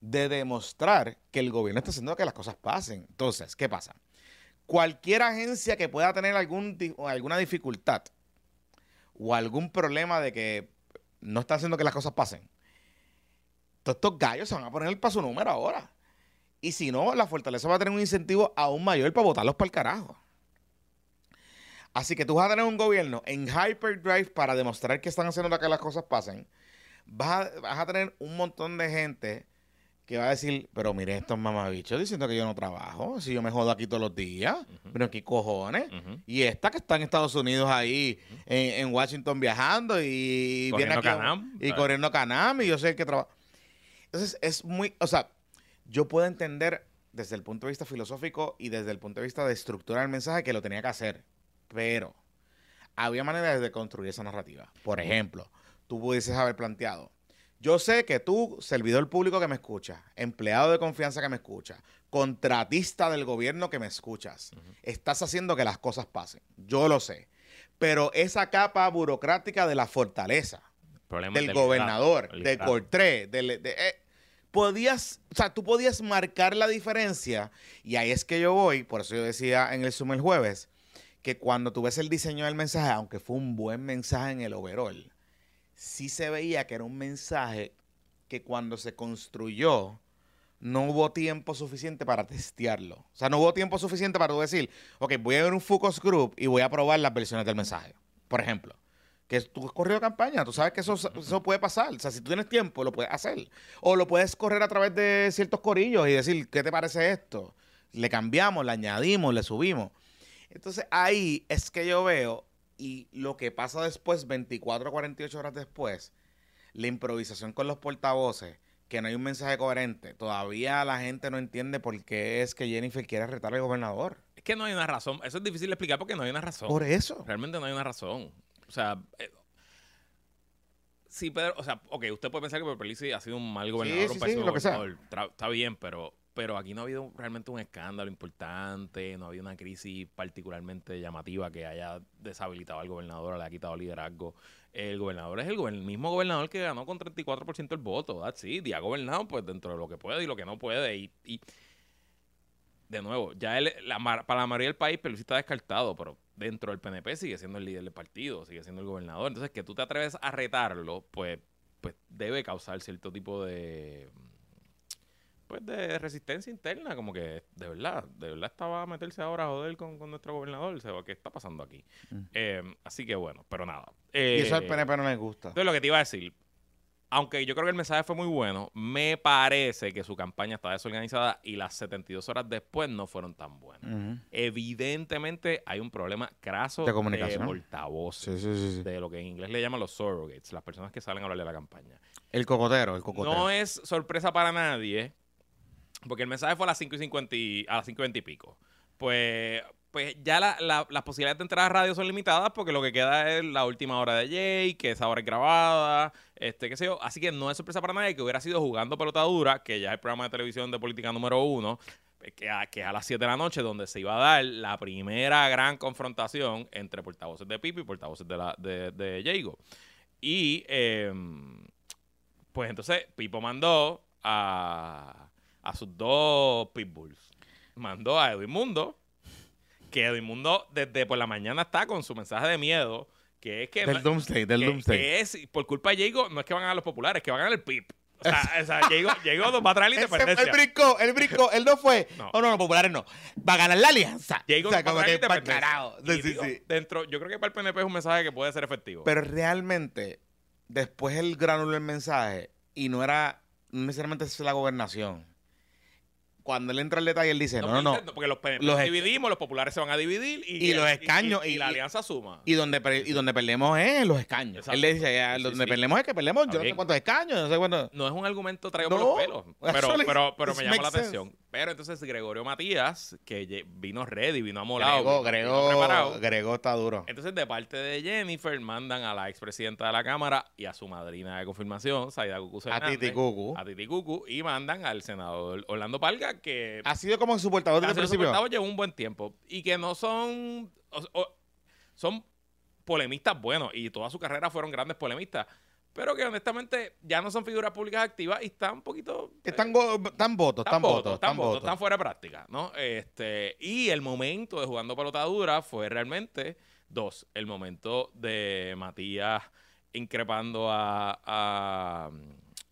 de demostrar que el gobierno está haciendo que las cosas pasen. Entonces, ¿qué pasa? Cualquier agencia que pueda tener alguna dificultad o algún problema de que no está haciendo que las cosas pasen, todos estos gallos se van a poner para su número ahora. Y si no, la fortaleza va a tener un incentivo aún mayor para votarlos para el carajo. Así que tú vas a tener un gobierno en hyperdrive para demostrar que están haciendo que las cosas pasen. Vas a, vas a tener un montón de gente que va a decir, pero mire estos mamabichos diciendo que yo no trabajo, si yo me jodo aquí todos los días, Ujú. pero qué cojones. Y esta que está en Estados Unidos ahí, en, en Washington viendo y viene aquí a- Canam, y corriendo Canam y yo sé el que trabaja. Entonces es muy, o sea, yo puedo entender desde el punto de vista filosófico y desde el punto de vista de estructura del mensaje que lo tenía que hacer, pero había maneras de construir esa narrativa. Por ejemplo, tú pudieses haber planteado, yo sé que tú, servidor público que me escucha, empleado de confianza que me escucha, contratista del gobierno que me escuchas, estás haciendo que las cosas pasen. Yo lo sé. Pero esa capa burocrática de la fortaleza, del del gobernador, de. Cortré, de, eh, podías, o sea, tú podías marcar la diferencia y ahí es que yo voy, por eso yo decía en el Zoom el jueves, que cuando tú ves el diseño del mensaje, aunque fue un buen mensaje en el overall, sí se veía que era un mensaje que cuando se construyó no hubo tiempo suficiente para testearlo. O sea, no hubo tiempo suficiente para tú decir, ok, voy a ver un focus group y voy a probar las versiones del mensaje. Por ejemplo, que tú has corrido campaña, tú sabes que eso, eso puede pasar. O sea, si tú tienes tiempo, lo puedes hacer. O lo puedes correr a través de ciertos corillos y decir, ¿qué te parece esto? Le cambiamos, le añadimos, le subimos. Entonces ahí es que yo veo, y lo que pasa después, 24 o 48 horas después, la improvisación con los portavoces, que no hay un mensaje coherente. Todavía la gente no entiende por qué es que Jennifer quiere retar al gobernador. Es que no hay una razón. Eso es difícil de explicar porque no hay una razón. Por eso. Realmente no hay una razón. O sea, eh, sí, Pedro, o sea, ok, usted puede pensar que Pedro Pierluisi ha sido un mal gobernador, sí, un sí, pésimo lo que sea. gobernador. Está bien, pero pero aquí no ha habido realmente un escándalo importante, no ha habido una crisis particularmente llamativa que haya deshabilitado al gobernador, le ha quitado liderazgo. El gobernador es el, mismo gobernador que ganó con 34% el voto, it, y ha gobernado pues dentro de lo que puede y lo que no puede. Y, y de nuevo, ya él, la, para la mayoría del país, Pelusi está descartado, pero dentro del PNP sigue siendo el líder del partido, sigue siendo el gobernador. Entonces, que tú te atreves a retarlo, pues, pues debe causar cierto tipo de pues de resistencia interna, como que de verdad, de verdad estaba a meterse ahora a joder con, con nuestro gobernador, o sea, ¿qué está pasando aquí? Mm. Eh, así que bueno, pero nada. Y Eh, eso al PNP no les gusta. entonces, lo que te iba a decir, aunque yo creo que el mensaje fue muy bueno, me parece que su campaña está desorganizada y las 72 horas después no fueron tan buenas. Evidentemente hay un problema craso De comunicación. portavoces, sí, sí, sí. de lo que en inglés le llaman los surrogates, las personas que salen a hablar de la campaña. El cocotero, el cocotero. No es sorpresa para nadie, porque el mensaje fue a las 5 y 50 y, a las 5 y 20 y pico. Pues, pues ya la- la- las posibilidades de entrar a radio son limitadas porque lo que queda es la última hora de Jay, que esa hora es grabada, este, qué sé yo. Así que no es sorpresa para nadie que hubiera sido jugando pelota dura, que ya es el programa de televisión de política número uno, eh, que, a- que a las 7 de la noche, donde se iba a dar la primera gran confrontación entre portavoces de Pipi y portavoces de, la, de, de. Y em, pues entonces Pipo mandó a, a sus dos pitbulls. Mandó a Edwin Mundo, que Edwin Mundo desde por la mañana está con su mensaje de miedo, que es que... Del Doomsday, del que- Doomsday. que es, por culpa de Jago, no es que van a ganar los populares, que van a ganar el PIP. O sea, o sea nos va a traer la independencia. él brincó, él brincó, él no fue. No. Oh, no, no, populares no. Va a ganar la alianza. Jago o sea, como que para Sí, sí, sí. Dentro, yo creo que para el PNP es un mensaje que puede ser efectivo. Pero realmente, después él granuló el mensaje y no era no necesariamente es la gobernación. Cuando él entra al detalle, él dice, no, no, no. Porque los Los dividimos, los populares se van a dividir y, Y los escaños, y, y- la alianza suma. Y donde, y donde perdemos es los escaños. Exacto. Él le dice, ya, donde sí. perdemos es que perdemos, yo no sé cuántos escaños, no sé cuántos. No es un argumento traído No, por los pelos, pero, pero, pero me llama la atención. Pero entonces Gregorio Matías, que vino ready, vino amolado, Grego, Grego, preparado. Grego está duro. Entonces, de parte de Jennifer, mandan a la expresidenta de la Cámara y a su madrina de confirmación, Saida Cucú A Titi Cucu. a Titi Cucu, y mandan al senador Orlando Palga, que Ha sido como su portavoz desde el principio. soportado lleva un buen tiempo y que no son o- o- son polemistas buenos y toda su carrera fueron grandes polemistas pero que honestamente ya no son figuras públicas activas y están un poquito eh, Están, están votos, están votos, están votos, están fuera de práctica, ¿no? Este, y el momento de jugando pelota dura fue realmente dos. El momento de Matías increpando a, a,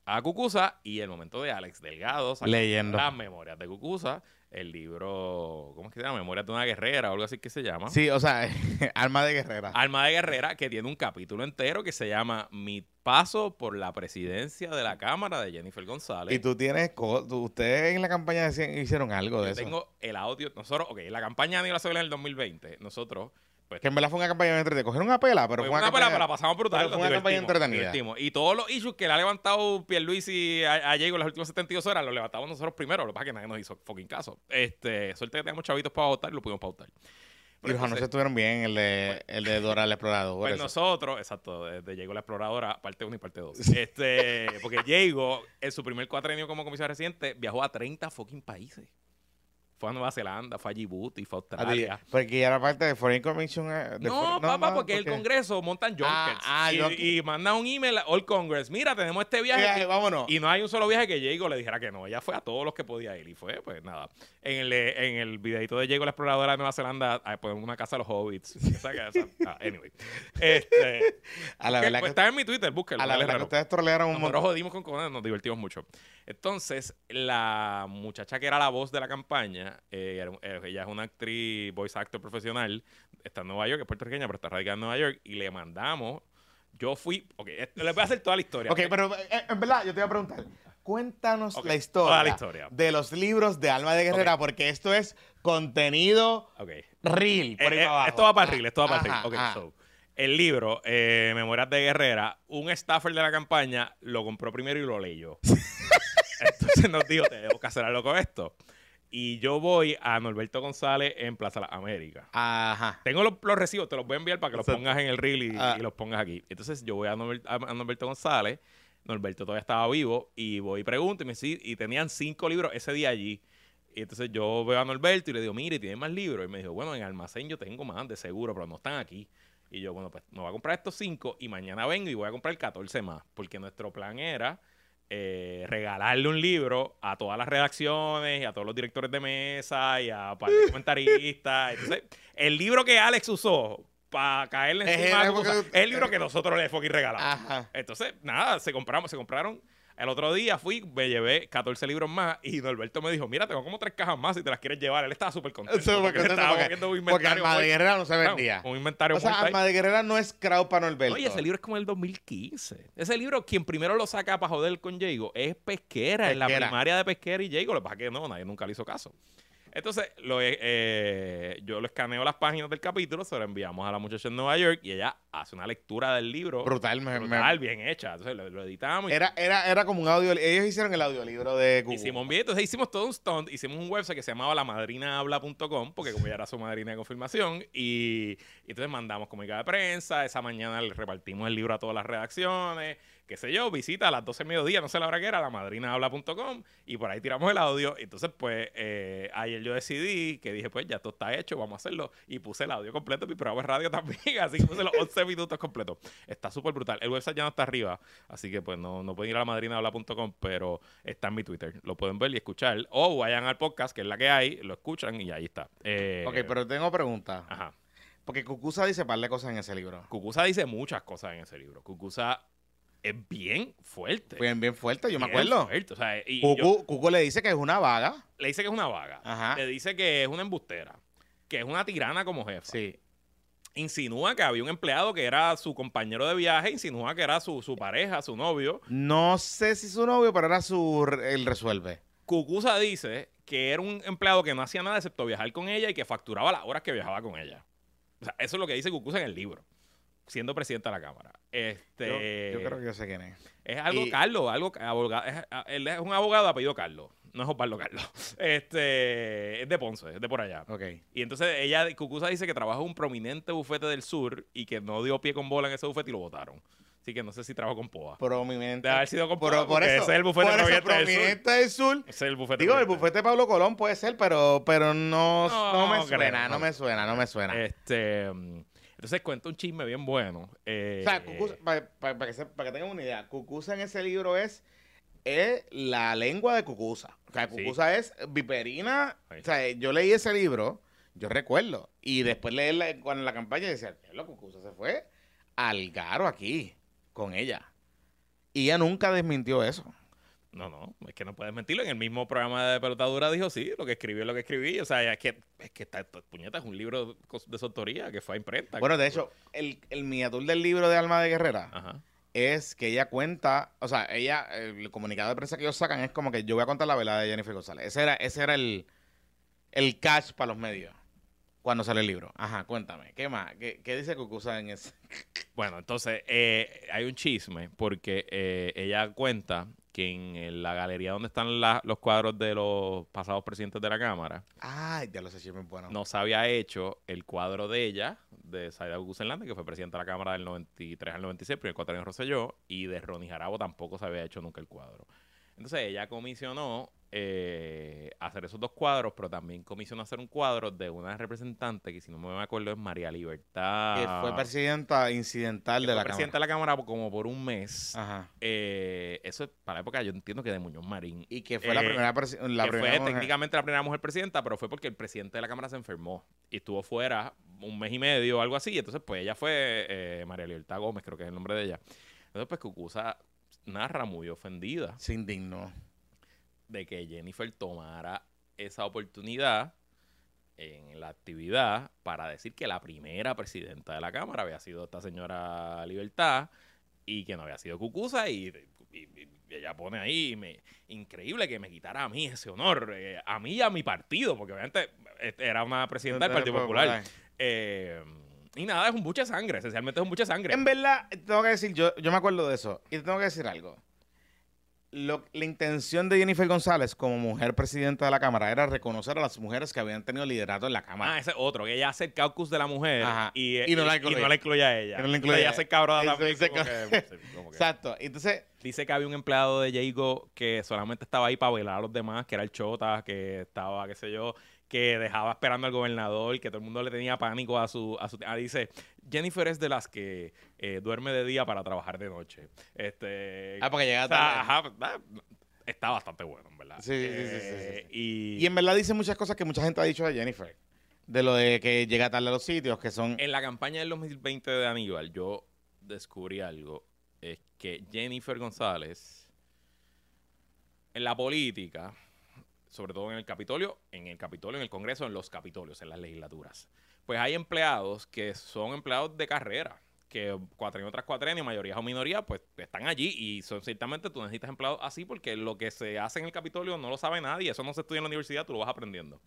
a Cucusa y el momento de Alex Delgado sacando Leyendo. las memorias de Cucusa, el libro, ¿cómo es que se llama? Memorias de una guerrera o algo así que se llama. Sí, o sea, alma de guerrera. Alma de Guerrera, que tiene un capítulo entero que se llama Mi paso por la presidencia de la Cámara de Jennifer González. Y tú tienes, ustedes en la campaña hicieron algo de Yo eso. tengo el audio. Nosotros, ok, la campaña de Acevedo en el 2020, nosotros, pues, Que en verdad fue una campaña entretenida. Cogieron una pela, pero pues, fue una, una pela, campaña... pero la pasamos brutal. pero fue una campaña entretenida. Y todos los issues que le ha levantado Pierluisi a, a Diego en las últimas 72 horas, los levantamos nosotros primero. Lo que pasa es que nadie nos hizo fucking caso. Este, suerte que teníamos chavitos para votar y lo pudimos pautar. Y los anuncios estuvieron bien, el de, el de Dora el Explorador. Pues eso. nosotros, exacto, desde Diego la Exploradora, parte 1 y parte 2. Este, porque Diego, en su primer cuatrenio como comisario reciente, viajó a 30 fucking países. Fue a Nueva Zelanda, fue a Djibouti, fue a A ti- Australia. Porque ya era parte de Foreign Commission. eh, de No, Foreign- papá, no, porque el Congreso montan junkets Ah, ah, y, junket. y manda un email a All Congress. Mira, tenemos este viaje. Viaje, y- vámonos. Y no hay un solo viaje que Diego le dijera que no. Ella fue a todos los que podía ir. Y fue, pues nada. En el, eh, en el videito de Diego la exploradora de Nueva Zelanda, ah, pues, una casa de los hobbits. Esa casa- ah, anyway. Este, A la que- verdad pues, que, está en mi Twitter, búsquelo. a la verdad que ustedes trolearon un montón. jodimos con cojones, nos divertimos mucho. Entonces, la muchacha que era la voz de la campaña, eh, eh, ella es una actriz, voice actor profesional, está en Nueva York, es puertorriqueña, pero está radicada en Nueva York, y le mandamos. Yo fui. Ok, eh, les voy a hacer toda la historia. Ok, pero eh, en verdad, yo te voy a preguntar. Cuéntanos la historia, toda la historia. de los libros de Alma de Guerrera, porque esto es contenido real. Por Eh, abajo. esto va para el reel, esto va para Ajá, ajá. so, el libro, eh, Memorias de Guerrera, un staffer de la campaña lo compró primero y lo leyó. Entonces nos dijo, tenemos que hacer algo con esto. Y yo voy a Norberto González en Plaza Las Américas. Ajá. Tengo los, los recibos, te los voy a enviar para que los Exacto. pongas en el reel y, Ah. y los pongas aquí. Entonces yo voy a, Norbert- a- a Norberto González. Norberto todavía estaba vivo y voy y pregunto y me dice, y tenían cinco libros ese día allí. Y entonces yo veo a Norberto y le digo, mire, ¿tiene más libros? Y me dijo, bueno, en almacén yo tengo más de seguro, pero no están aquí. Y yo, bueno, pues me voy a comprar estos cinco y mañana vengo y voy a comprar 14 más. Porque nuestro plan era eh, regalarle un libro a todas las redacciones y a todos los directores de mesa y a par de comentaristas. Entonces, el libro que Alex usó para caerle Es encima el- a Cucusa, es el libro que nosotros le fucking regalamos. Ajá. Entonces, nada, se compramos, se compraron. El otro día fui, me llevé 14 libros más y Norberto me dijo, mira, tengo como tres cajas más si te las quieres llevar. Él estaba súper contento. Porque porque, estaba porque, porque Alma de. Guerrera no se Claro, vendía. Un inventario O sea. Alma de Guerrera no es crowd para Norberto. Oye, ese libro es como el 2015. Ese libro, quien primero lo saca para joder con Jago, es Pesquera, en la Pesquera. primaria de Pesquera y Jago. Lo que pasa es que no, nadie nunca le hizo caso. Entonces, lo, eh, yo lo escaneo las páginas del capítulo, se lo enviamos a la muchacha en Nueva York y ella hace una lectura del libro Brutal. me- brutal, bien hecha. Entonces, lo, lo editamos y era, era, era como un audio. Ellos hicieron el audiolibro de Google. Hicimos un video, entonces hicimos todo un stunt, hicimos un website que se llamaba lamadrinahabla.com, porque como ya era su madrina de confirmación, y, y entonces mandamos comunicado de prensa, esa mañana le repartimos el libro a todas las redacciones, qué sé yo, visita a las 12 del mediodía, no sé la hora que era, lamadrinahabla.com, y por ahí tiramos el audio, entonces pues eh, ayer yo decidí que dije, pues ya todo está hecho, vamos a hacerlo, y puse el audio completo mi programa de radio también, así que puse los 11 minutos completos. Está súper brutal. El website ya no está arriba, así que pues no, no pueden ir a lamadrinahabla.com, pero está en mi Twitter. Lo pueden ver y escuchar. O vayan al podcast, que es la que hay, lo escuchan y ahí está. Eh, Ok, pero tengo pregunta. Ajá. Porque Cucusa dice par de cosas en ese libro. Cucusa dice muchas cosas en ese libro. Cucusa es bien fuerte. Bien, bien fuerte, yo me acuerdo. fuerte, o sea, y Cucu, yo- Cucu le dice que es una vaga. le dice que es una vaga. Ajá. Le dice que es una embustera. Que es una tirana como jefa. Sí. Insinúa que había un empleado que era su compañero de viaje. Insinúa que era su, su pareja, su novio. No sé si su novio, pero era su. Él resuelve. Cucusa dice que era un empleado que no hacía nada excepto viajar con ella y que facturaba las horas que viajaba con ella. O sea, eso es lo que dice Cucusa en el libro, siendo presidente de la Cámara. Este, Yo, yo creo que yo sé quién es. Es algo y- Carlos, algo abogado, es, él es un abogado de apellido Carlos, no es Osvaldo Carlos. Este, es de Ponce, es de por allá. Ok. Y entonces ella, Cucusa dice que trabaja en un prominente bufete del sur y que no dio pie con bola en ese bufete y lo votaron. Así que no sé si trabajó con POA. Prominente. De haber sido con POA, por eso. ese es el bufete por eso, prominente del sur. prominente del sur. Ese es el bufete. Digo, el bufete de Pablo Colón puede ser, pero, pero no, No, no me creo, suena, no. no me suena, no me suena. Este, mm, entonces cuenta un chisme bien bueno. Eh, o sea, Cucusa, para que, se- para que tengan una idea, Cucusa en ese libro es, es la lengua de Cucusa. O sea, Sí. Cucusa es viperina. Sí. O sea, yo leí ese libro, yo recuerdo, y después leí la, cuando en la campaña decía, la Cucusa se fue al garo aquí con ella. Y ella nunca desmintió eso. No, no, es que no puedes mentirlo. En el mismo programa de pelotadura dijo sí, lo que escribió es lo que escribí. O sea, es que, es que está, puñeta, es un libro de su autoría que fue a imprenta. Bueno, de hecho, el, el miniatur del libro de Alma de Guerrera Ajá. es que ella cuenta, o sea, ella, el comunicado de prensa que ellos sacan es como que yo voy a contar la verdad de Jennifer González. Ese era, ese era el, el catch para los medios cuando sale el libro. Ajá, cuéntame, ¿qué más? ¿Qué, qué dice Cucusa en ese? Bueno, entonces eh, hay un chisme porque eh, ella cuenta que en la galería donde están la- los cuadros de los pasados presidentes de la Cámara, Ay, ya lo sé, bueno. no se había hecho el cuadro de ella, de Saida Guzmán que fue presidenta de la Cámara del 93 al 96, primer cuatro años Rosselló, y de Ronnie Jarabo tampoco se había hecho nunca el cuadro. Entonces ella comisionó eh, hacer esos dos cuadros, pero también comisionó hacer un cuadro de una representante que, si no me acuerdo, es María Libertad. Que fue presidenta incidental que de fue la presidenta Cámara. de la Cámara como por un mes. Ajá. Eh, eso es para la época, yo entiendo que de Muñoz Marín. Y que fue la Eh, primera presi- la que primera fue mujer- técnicamente la primera mujer presidenta, pero fue porque el presidente de la Cámara se enfermó y estuvo fuera un mes y medio o algo así. Y entonces, pues ella fue eh, María Libertad Gómez, creo que es el nombre de ella. Entonces, pues Cucusa narra muy ofendida Se indignó. De que Jennifer tomara esa oportunidad en la actividad para decir que la primera presidenta de la Cámara había sido esta señora Libertad y que no había sido Cucusa y, y- y ella pone ahí, me, increíble que me quitara a mí ese honor, eh, a mí y a mi partido, porque obviamente eh, era una presidenta del Partido Popular. Eh, y nada, es un buche de sangre, esencialmente es un buche de sangre. En verdad, te tengo que decir, yo, yo me acuerdo de eso. Y te tengo que decir algo. Lo- la intención de Jennifer González como mujer presidenta de la Cámara era reconocer a las mujeres que habían tenido liderato en la Cámara. Ah, ese es otro, que ella hace el caucus de la mujer Ajá. y, Y no la incluye. incluye a ella. Y no la incluye a ella ella. se cabrona Eso también. se como ca- que- sí, como que- Exacto. Entonces, Dice que había un empleado de Jago que solamente estaba ahí para velar a los demás, que era el chota, que estaba, qué sé yo, que dejaba esperando al gobernador, que todo el mundo le tenía pánico a su... A su ah, dice, Jennifer es de las que eh, duerme de día para trabajar de noche. Este, ah, porque llega o sea, tarde. ah, está bastante bueno, en verdad. Sí, sí, sí, sí, sí, Eh, sí. Y, Y en verdad dice muchas cosas que mucha gente ha dicho de Jennifer. De lo de que llega tarde a los sitios, que son... en la campaña del 2020 de Aníbal, yo descubrí algo. Es que Jennifer González, en la política, sobre todo en el Capitolio, en el Capitolio, en el Congreso, en los Capitolios, en las legislaturas, pues hay empleados que son empleados de carrera, que cuatrenio tras cuatrenio, mayoría o minoría, pues están allí y son ciertamente tú necesitas empleados así porque lo que se hace en el Capitolio no lo sabe nadie, eso no se estudia en la universidad, tú lo vas aprendiendo.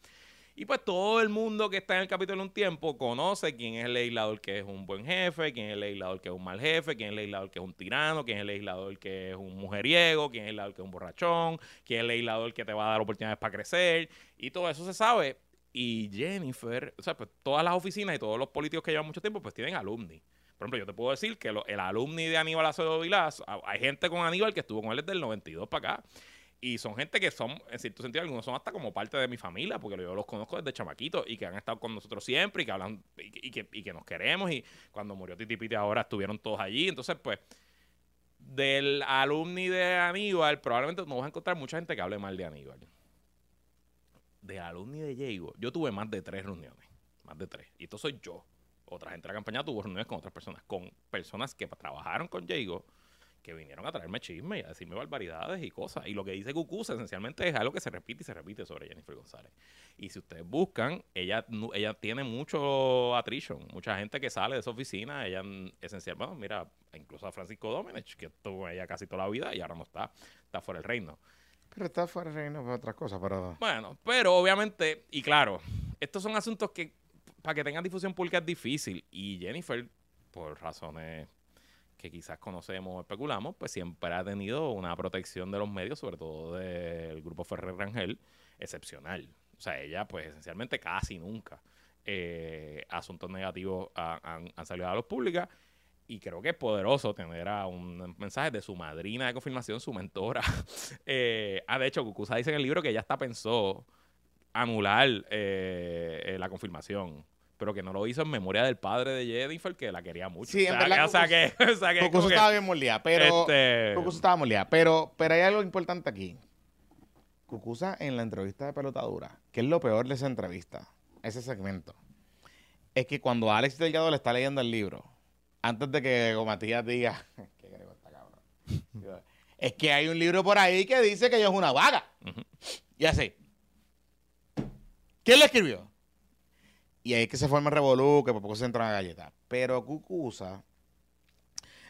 Y pues todo el mundo que está en el capítulo un tiempo conoce quién es el legislador que es un buen jefe, quién es el legislador que es un mal jefe, quién es el legislador que es un tirano, quién es el legislador que es un mujeriego, quién es el legislador que es un borrachón, quién es el legislador que te va a dar oportunidades para crecer. Y todo eso se sabe. Y Jennifer, o sea, pues todas las oficinas y todos los políticos que llevan mucho tiempo, pues tienen alumni. Por ejemplo, yo te puedo decir que el alumni de Aníbal Acevedo Vilás, hay gente con Aníbal que estuvo con él desde el 92 para acá. Y son gente que son, en cierto sentido, algunos son hasta como parte de mi familia, porque yo los conozco desde chamaquitos y que han estado con nosotros siempre y que hablan y, que- y que, nos queremos. Y cuando murió Titi Piti ahora estuvieron todos allí. Entonces, pues, del alumni de Aníbal, probablemente no vas a encontrar mucha gente que hable mal de Aníbal. Del alumni de Diego, yo tuve más de tres reuniones. Más de tres. Y esto soy yo. Otra gente de la campaña tuvo reuniones con otras personas, con personas que trabajaron con Diego, que vinieron a traerme chisme y a decirme barbaridades y cosas. Y lo que dice Cucusa esencialmente es algo que se repite y se repite sobre Jennifer González. Y si ustedes buscan, ella, ella tiene mucho attrition, mucha gente que sale de esa oficina. Ella, esencialmente, bueno, mira, incluso a Francisco Domenech, que estuvo ella casi toda la vida y ahora no está, está fuera del reino. Pero está fuera de reino para otras cosas, pero... Bueno, pero obviamente, y claro, estos son asuntos que para que tengan difusión pública es difícil. Y Jennifer, por razones que quizás conocemos o especulamos, pues siempre ha tenido una protección de los medios, sobre todo del grupo Ferrer Rangel, excepcional. O sea, ella, pues esencialmente casi nunca eh, asuntos negativos ha- han, han salido a la luz pública. Y creo que es poderoso tener a un mensaje de su madrina de confirmación, su mentora. Eh, ah, de hecho, Cucusa dice en el libro que ella hasta pensó anular eh, eh, la confirmación, pero que no lo hizo en memoria del padre de Jennifer, que la quería mucho. Sí, en o sea, verdad, que- o sea, que, o sea, que que, estaba bien molida, pero... este, Cucusa estaba molida, pero, pero hay algo importante aquí. Cucusa en la entrevista de pelotadura, que es lo peor de esa entrevista, ese segmento, es que cuando Alex Delgado le está leyendo el libro, antes de que Matías diga, qué está cabrón, es que hay un libro por ahí que dice que ella es una vaga. Y así. ¿Quién le escribió? Y ahí que se forma el revolú, que por poco se entra una galleta. Pero Cucusa,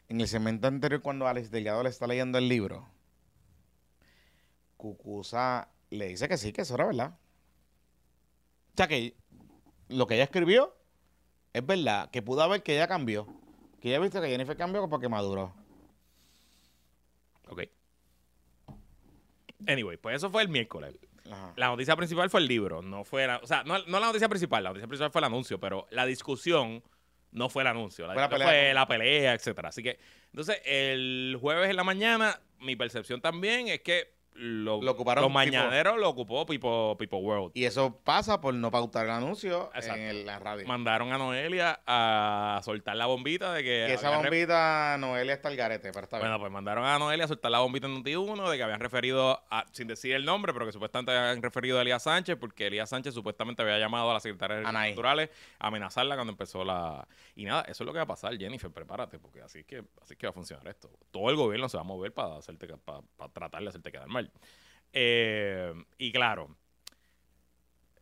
en el segmento anterior, cuando Alex Delgado le está leyendo el libro, Cucusa le dice que sí, que eso era verdad. O sea, que lo que ella escribió es verdad, que pudo haber que ella cambió. Que ella viste que Jennifer cambió porque maduró. Ok. Anyway, pues eso fue el miércoles. Ajá. La noticia principal fue el libro, no fue la, o sea, no, no la noticia principal, la noticia principal fue el anuncio, pero la discusión no fue el anuncio, la Fue la pelea. fue la pelea, etcétera. Así que, entonces, el jueves en la mañana, mi percepción también es que lo, Lo ocuparon los mañaneros lo ocupó Pipo, Pipo World. Y eso pasa por no pautar el anuncio Exacto. en el- la radio. Mandaron a Noelia a soltar la bombita de que... que esa habían re- bombita, Noelia está al garete, pero está bien. Bueno, pues mandaron a Noelia a soltar la bombita en Noti1 de que habían referido, a, sin decir el nombre, pero que supuestamente habían referido a Elías Sánchez, porque Elías Sánchez supuestamente había llamado a la secretaria de Anaí. A amenazarla cuando empezó la... Y nada, eso es lo que va a pasar, Jennifer, prepárate, porque así es que, así es que va a funcionar esto. Todo el gobierno se va a mover para, hacerte, para, para tratar de hacerte quedar mal. Eh, y claro,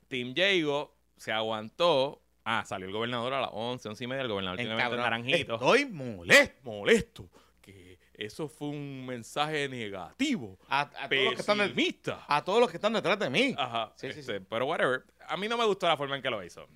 Tim Diego se aguantó. Ah, salió el gobernador a las 11, 11 y media, el gobernador tiene Encabrón. Naranjito Estoy molesto. molesto que eso fue un mensaje negativo, A, a todos los que están de- a todos los que están detrás de mí. Ajá, Sí, sí, este, pero whatever. A mí no me gustó la forma en que lo hizo.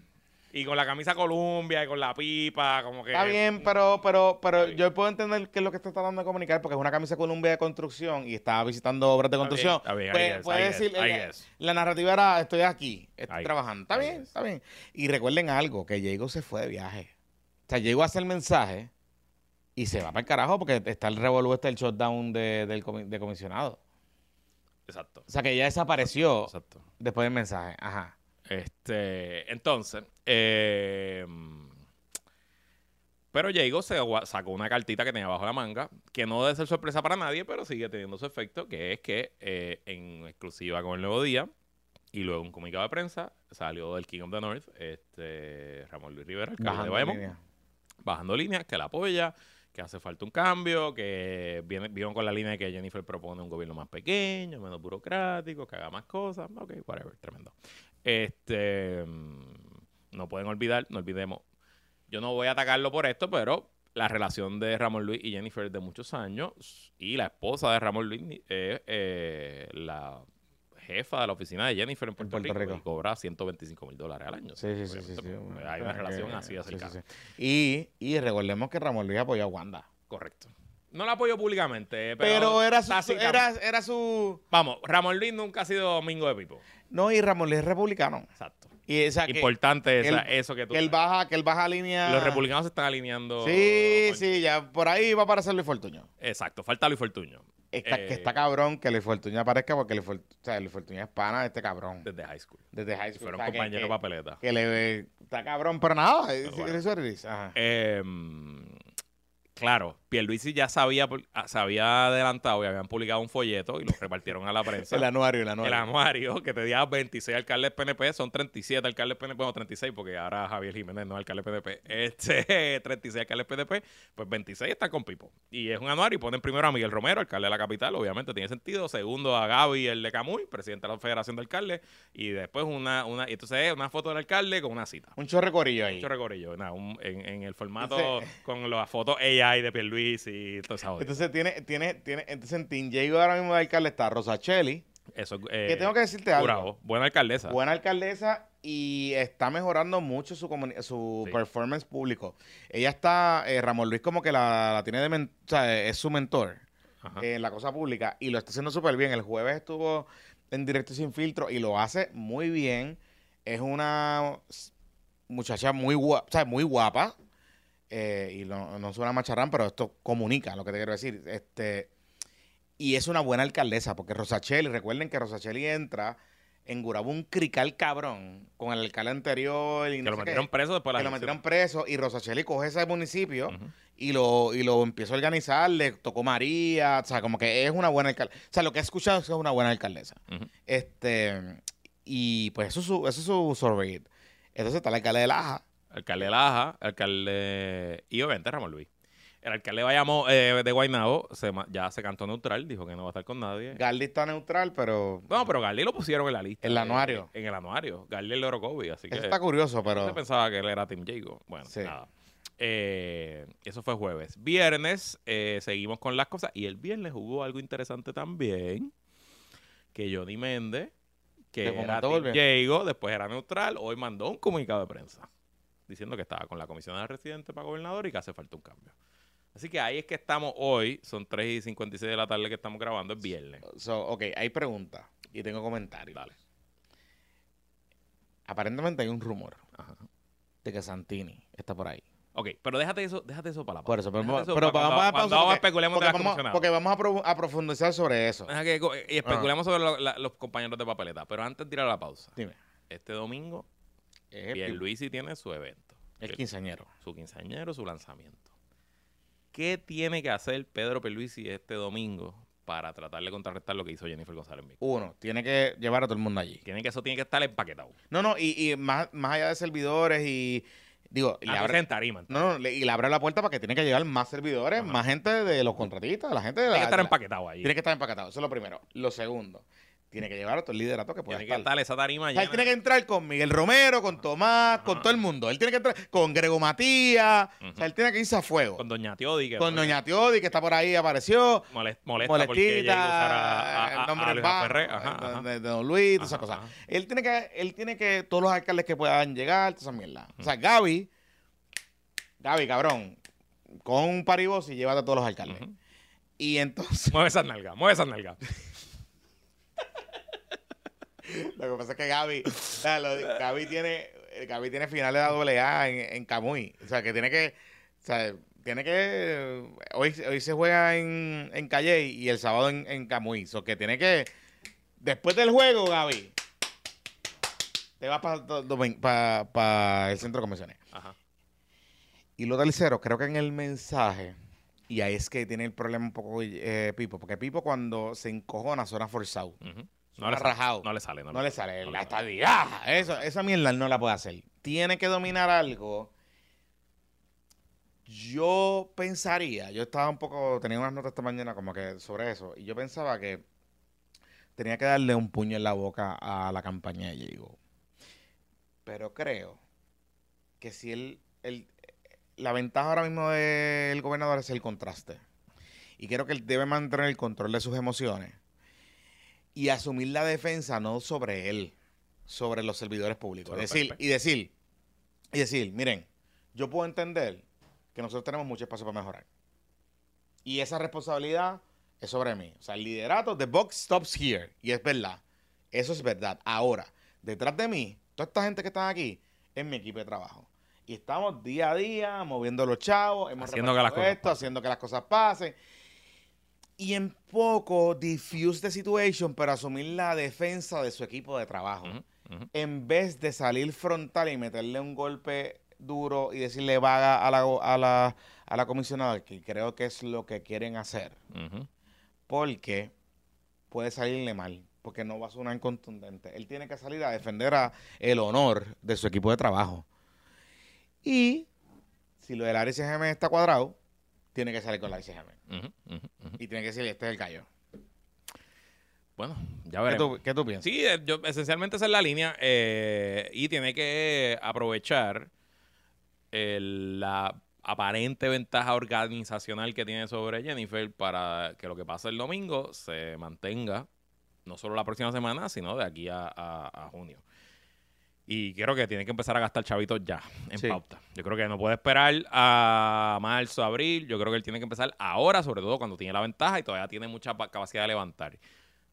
Y con la camisa Columbia y con la pipa, como que. Está bien, pero, pero, pero Está bien. yo puedo entender qué es lo que está tratando de comunicar, porque es una camisa Columbia de construcción y estaba visitando obras de Está bien, construcción. está bien, I Pues, guess, puede guess, decir, eh, la narrativa era, estoy aquí, estoy I- trabajando. Está I bien, guess. está bien. Y recuerden algo, que Diego se fue de viaje. O sea, llegó a hacer el mensaje y se va para el carajo porque está el revolú, está el shutdown de, del comi- de comisionado. Exacto. O sea, que ya desapareció Exacto. después del mensaje. Ajá. Este, entonces, eh, pero Jago se sacó una cartita que tenía bajo la manga, que no debe ser sorpresa para nadie, pero sigue teniendo su efecto, que es que eh, en exclusiva con el Nuevo Día y luego un comunicado de prensa salió del King of the North, este Ramón Luis Rivera, alcalde de Bajando Bayamón, línea. bajando líneas, que la apoya, que hace falta un cambio, que viene, vieron con la línea de que Jennifer propone un gobierno más pequeño, menos burocrático, que haga más cosas. Ok, whatever, tremendo. Este, mm, no pueden olvidar, no olvidemos. Yo no voy a atacarlo por esto, pero la relación de Ramón Luis y Jennifer es de muchos años y la esposa de Ramón Luis es eh, la jefa de la oficina de Jennifer en Puerto, Puerto Rico, Rico. y cobra 125 mil dólares al año. Sí, sí, sí, sí, Hay una relación así de Sí, sí. Y, y recordemos que Ramón Luis apoyó a Wanda. Correcto. No la apoyo públicamente, pero, Pero, era, su, era, era su... Vamos, Ramón Luis nunca ha sido domingo de pipo. No, y Ramón Luis es republicano. Exacto. Y esa que, Importante esa- él- eso que tú... que él baja, que él baja línea. Los republicanos se están alineando. Sí, con- sí, ya por ahí va a aparecer Luis Fortuño. Exacto, falta Luis Fortuño. Está, Eh, que está cabrón que Luis Fortuño aparezca porque Luis, Fort- o sea, Luis Fortuño es pana de este cabrón. Desde high school. Desde high school. fueron compañeros papeleta. que le está cabrón, pero nada. es- bueno. es it is. Ajá. Eh, claro, Pierluisi ya sabía, ah, se había adelantado y habían publicado un folleto y lo repartieron a la prensa. el anuario, el el anuario. anuario que te diga 26 alcaldes PNP, son 37 alcaldes PNP, bueno, 36 porque ahora Javier Jiménez no es alcalde PNP. Este, 36 alcaldes PNP, pues 26 están con Pipo. Y es un anuario y ponen primero a Miguel Romero, alcalde de la capital, obviamente tiene sentido. Segundo a Gaby, el de Camuy, presidente de la Federación de Alcaldes. Y después una, una, y entonces es una foto del alcalde con una cita. Un chorre corillo ahí. Mucho recorrido, nada, un- en, en el formato con las fotos AI de Pierluisi y todo eso. Entonces tiene, tiene, tiene, entonces en Team Diego ahora mismo de alcalde está Rosa Cheli, Eso, eh, que tengo que decirte algo. Buena alcaldesa. Buena alcaldesa y está mejorando mucho su, su Sí. performance público. Ella está, eh, Ramón Luis como que la, la tiene de men- o sea, es su mentor eh, en la cosa pública y lo está haciendo súper bien. El jueves estuvo en directo sin filtro y lo hace muy bien. Es una muchacha muy guapa, o sea, muy guapa. Eh, y no, no suena macharrán, pero esto comunica lo que te quiero decir. Este, y es una buena alcaldesa, porque Rosacheli, recuerden que Rosacheli entra en Gurabo un crical cabrón con el alcalde anterior y que no lo qué, metieron preso después de que la lo metieron preso y Rosacheli coge ese municipio y lo, y lo empieza a organizar, le tocó María, o sea, como que es una buena alcaldesa. O sea, lo que he escuchado es que es una buena alcaldesa. Este, y pues eso es su, eso es su. Entonces está el alcalde de Laja. Alcalde de Laja, alcalde. Y obviamente Ramón Luis. El alcalde de Bayamo, eh, de Guaynabo se ya se cantó neutral, dijo que no va a estar con nadie. Galdi está neutral, pero No, pero Garli lo pusieron en la lista. El eh, anuario. En el anuario. Garli el Orocovi, así que. eso está curioso, Se pero pensaba que él era Team Jago. Bueno, Sí. nada. Eh, eso fue jueves. Viernes eh, seguimos con las cosas. Y el viernes hubo algo interesante también. Que Johnny Méndez, que ¿Te era el Jago, después era neutral, hoy mandó un comunicado de prensa. Diciendo que estaba con la comisión de residente para gobernador y que hace falta un cambio. Así que ahí es que estamos hoy. Son 3 y 56 de la tarde que estamos grabando. Es viernes. so, ok, hay preguntas y tengo comentarios. Dale. Aparentemente hay un rumor Ajá. de que Santini está por ahí. Ok, pero déjate eso, déjate eso para la Por eso, pero, eso pero para vamos a cuando- pausa cuando porque, especulemos porque vamos, porque vamos a, pro- a profundizar sobre eso. Que y especulemos sobre lo- la- los compañeros de papeleta. Pero antes de tirar la pausa, Dime. este domingo, Pierluisi tiene su evento. el quinceañero. Su quinceañero, su lanzamiento. ¿Qué tiene que hacer Pedro Pierluisi este domingo para tratar de contrarrestar lo que hizo Jennifer González Vico? Uno, tiene que llevar a todo el mundo allí. Tiene que eso tiene que estar empaquetado. No, no, y, y más, más allá de servidores y digo, y le Antes abre, tarima. no, no, le- y le abre la puerta para que tiene que llegar más servidores, Ajá. más gente de los contratistas, la gente de Tiene la, que estar empaquetado ahí. tiene que estar empacatado. Eso es lo primero. Lo segundo, tiene que llevar otro liderato que pueda Tiene que estar. esa tarima O sea, él tiene que entrar con Miguel Romero, con Tomás, con todo el mundo. Él tiene que entrar con Grego Matías. O sea, él tiene que irse a fuego. Con Doña Teodi, que Con fue Doña Teodi, que está por ahí, apareció. molest- molesta porque ella iba a usar a, a, a, el nombre a bajo, Ferré. de- Don Luis, todas esas cosas. Él tiene que, él tiene que, todos los alcaldes que puedan llegar, toda esa mierda. O sea, Gaby, Gaby, cabrón, con un paribos y llévate a todos los alcaldes. Y entonces, Mueve esas nalgas, mueve esas nalgas. Lo que pasa es que Gaby, o sea, lo- Gaby tiene, Gaby tiene finales de la doble A en, en Camuy. O sea, que tiene que, o sea, tiene que, hoy, hoy se juega en, en Calle y el sábado en, en Camuy. O sea, que tiene que, después del juego, Gaby, te vas para el centro de convenciones. Ajá. Y lo tercero, creo que en el mensaje, y ahí es que tiene el problema un poco eh, Pipo, porque Pipo cuando se encojona suena forzado. Ujú. Suena No, le sale, rajado. no le sale. No, No le sale no la estadía. Eso, esa mierda no la puede hacer. Tiene que dominar algo. Yo pensaría, yo estaba un poco, tenía unas notas esta mañana como que sobre eso, y yo pensaba que tenía que darle un puño en la boca a la campaña de Diego. Pero creo que si él, él- la ventaja ahora mismo del gobernador es el contraste. Y creo que él debe mantener el control de sus emociones y asumir la defensa no sobre él, sobre los servidores públicos. Sobre decir, y decir, y decir, miren, yo puedo entender que nosotros tenemos mucho espacio para mejorar. Y esa responsabilidad es sobre mí. O sea, el liderato, the box stops here. Y es verdad. Eso es verdad. Ahora, detrás de mí, toda esta gente que está aquí, es mi equipo de trabajo. Y estamos día a día moviendo los chavos, hemos Haciendo que las repartido cosas esto, haciendo que las cosas pasen. Y en poco diffuse the situation, pero asumir la defensa de su equipo de trabajo. En vez de salir frontal y meterle un golpe duro y decirle vaga a la, a la, a la comisionada, que creo que es lo que quieren hacer. Porque puede salirle mal, porque no va a sonar contundente. Él tiene que salir a defender a el honor de su equipo de trabajo. Y si lo del ICGM está cuadrado, tiene que salir con la Y tiene que decir, este es el gallo. Bueno, ya ¿Qué veremos. tú, qué tú piensas? Sí, eh, yo, esencialmente esa es la línea. eh, y tiene que aprovechar el- la aparente ventaja organizacional que tiene sobre Jennifer para que lo que pase el domingo se mantenga no solo la próxima semana, sino de aquí a, a- a junio. Y creo que tiene que empezar a gastar chavitos ya, en Sí. pauta. Yo creo que no puede esperar a marzo, abril. Yo creo que él tiene que empezar ahora, sobre todo cuando tiene la ventaja y todavía tiene mucha pa- capacidad de levantar.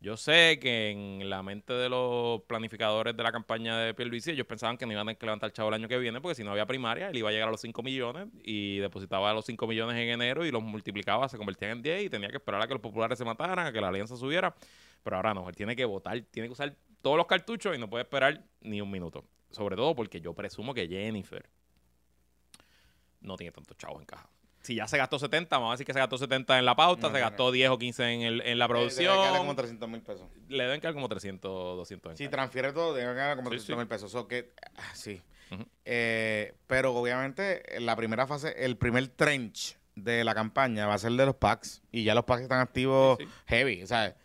Yo sé que en la mente de los planificadores de la campaña de Pierluisi, ellos pensaban que no iban a tener que levantar chavo el año que viene, porque si no había primaria, él iba a llegar a los 5 millones y depositaba los 5 millones en enero y los multiplicaba, se convertían en 10 y tenía que esperar a que los populares se mataran, a que la alianza subiera. Pero ahora no, él tiene que votar, tiene que usar todos los cartuchos y no puede esperar ni un minuto. Sobre todo porque yo presumo que Jennifer no tiene tantos chavos en caja. Si ya se gastó 70, vamos a decir que se gastó 70 en la pauta, No, se no, gastó 10 o 15 en, el- en la Eh, producción. quedarle como 300 mil pesos. Le deben caer como 300, 200 en Si caja. transfiere todo, debe ganar como Sí, 300 sí. mil pesos. So que, ah, sí. Eh, pero obviamente, en la primera fase, el primer trench de la campaña va a ser de los packs. Y ya los packs están activos Sí, sí. heavy. O sea,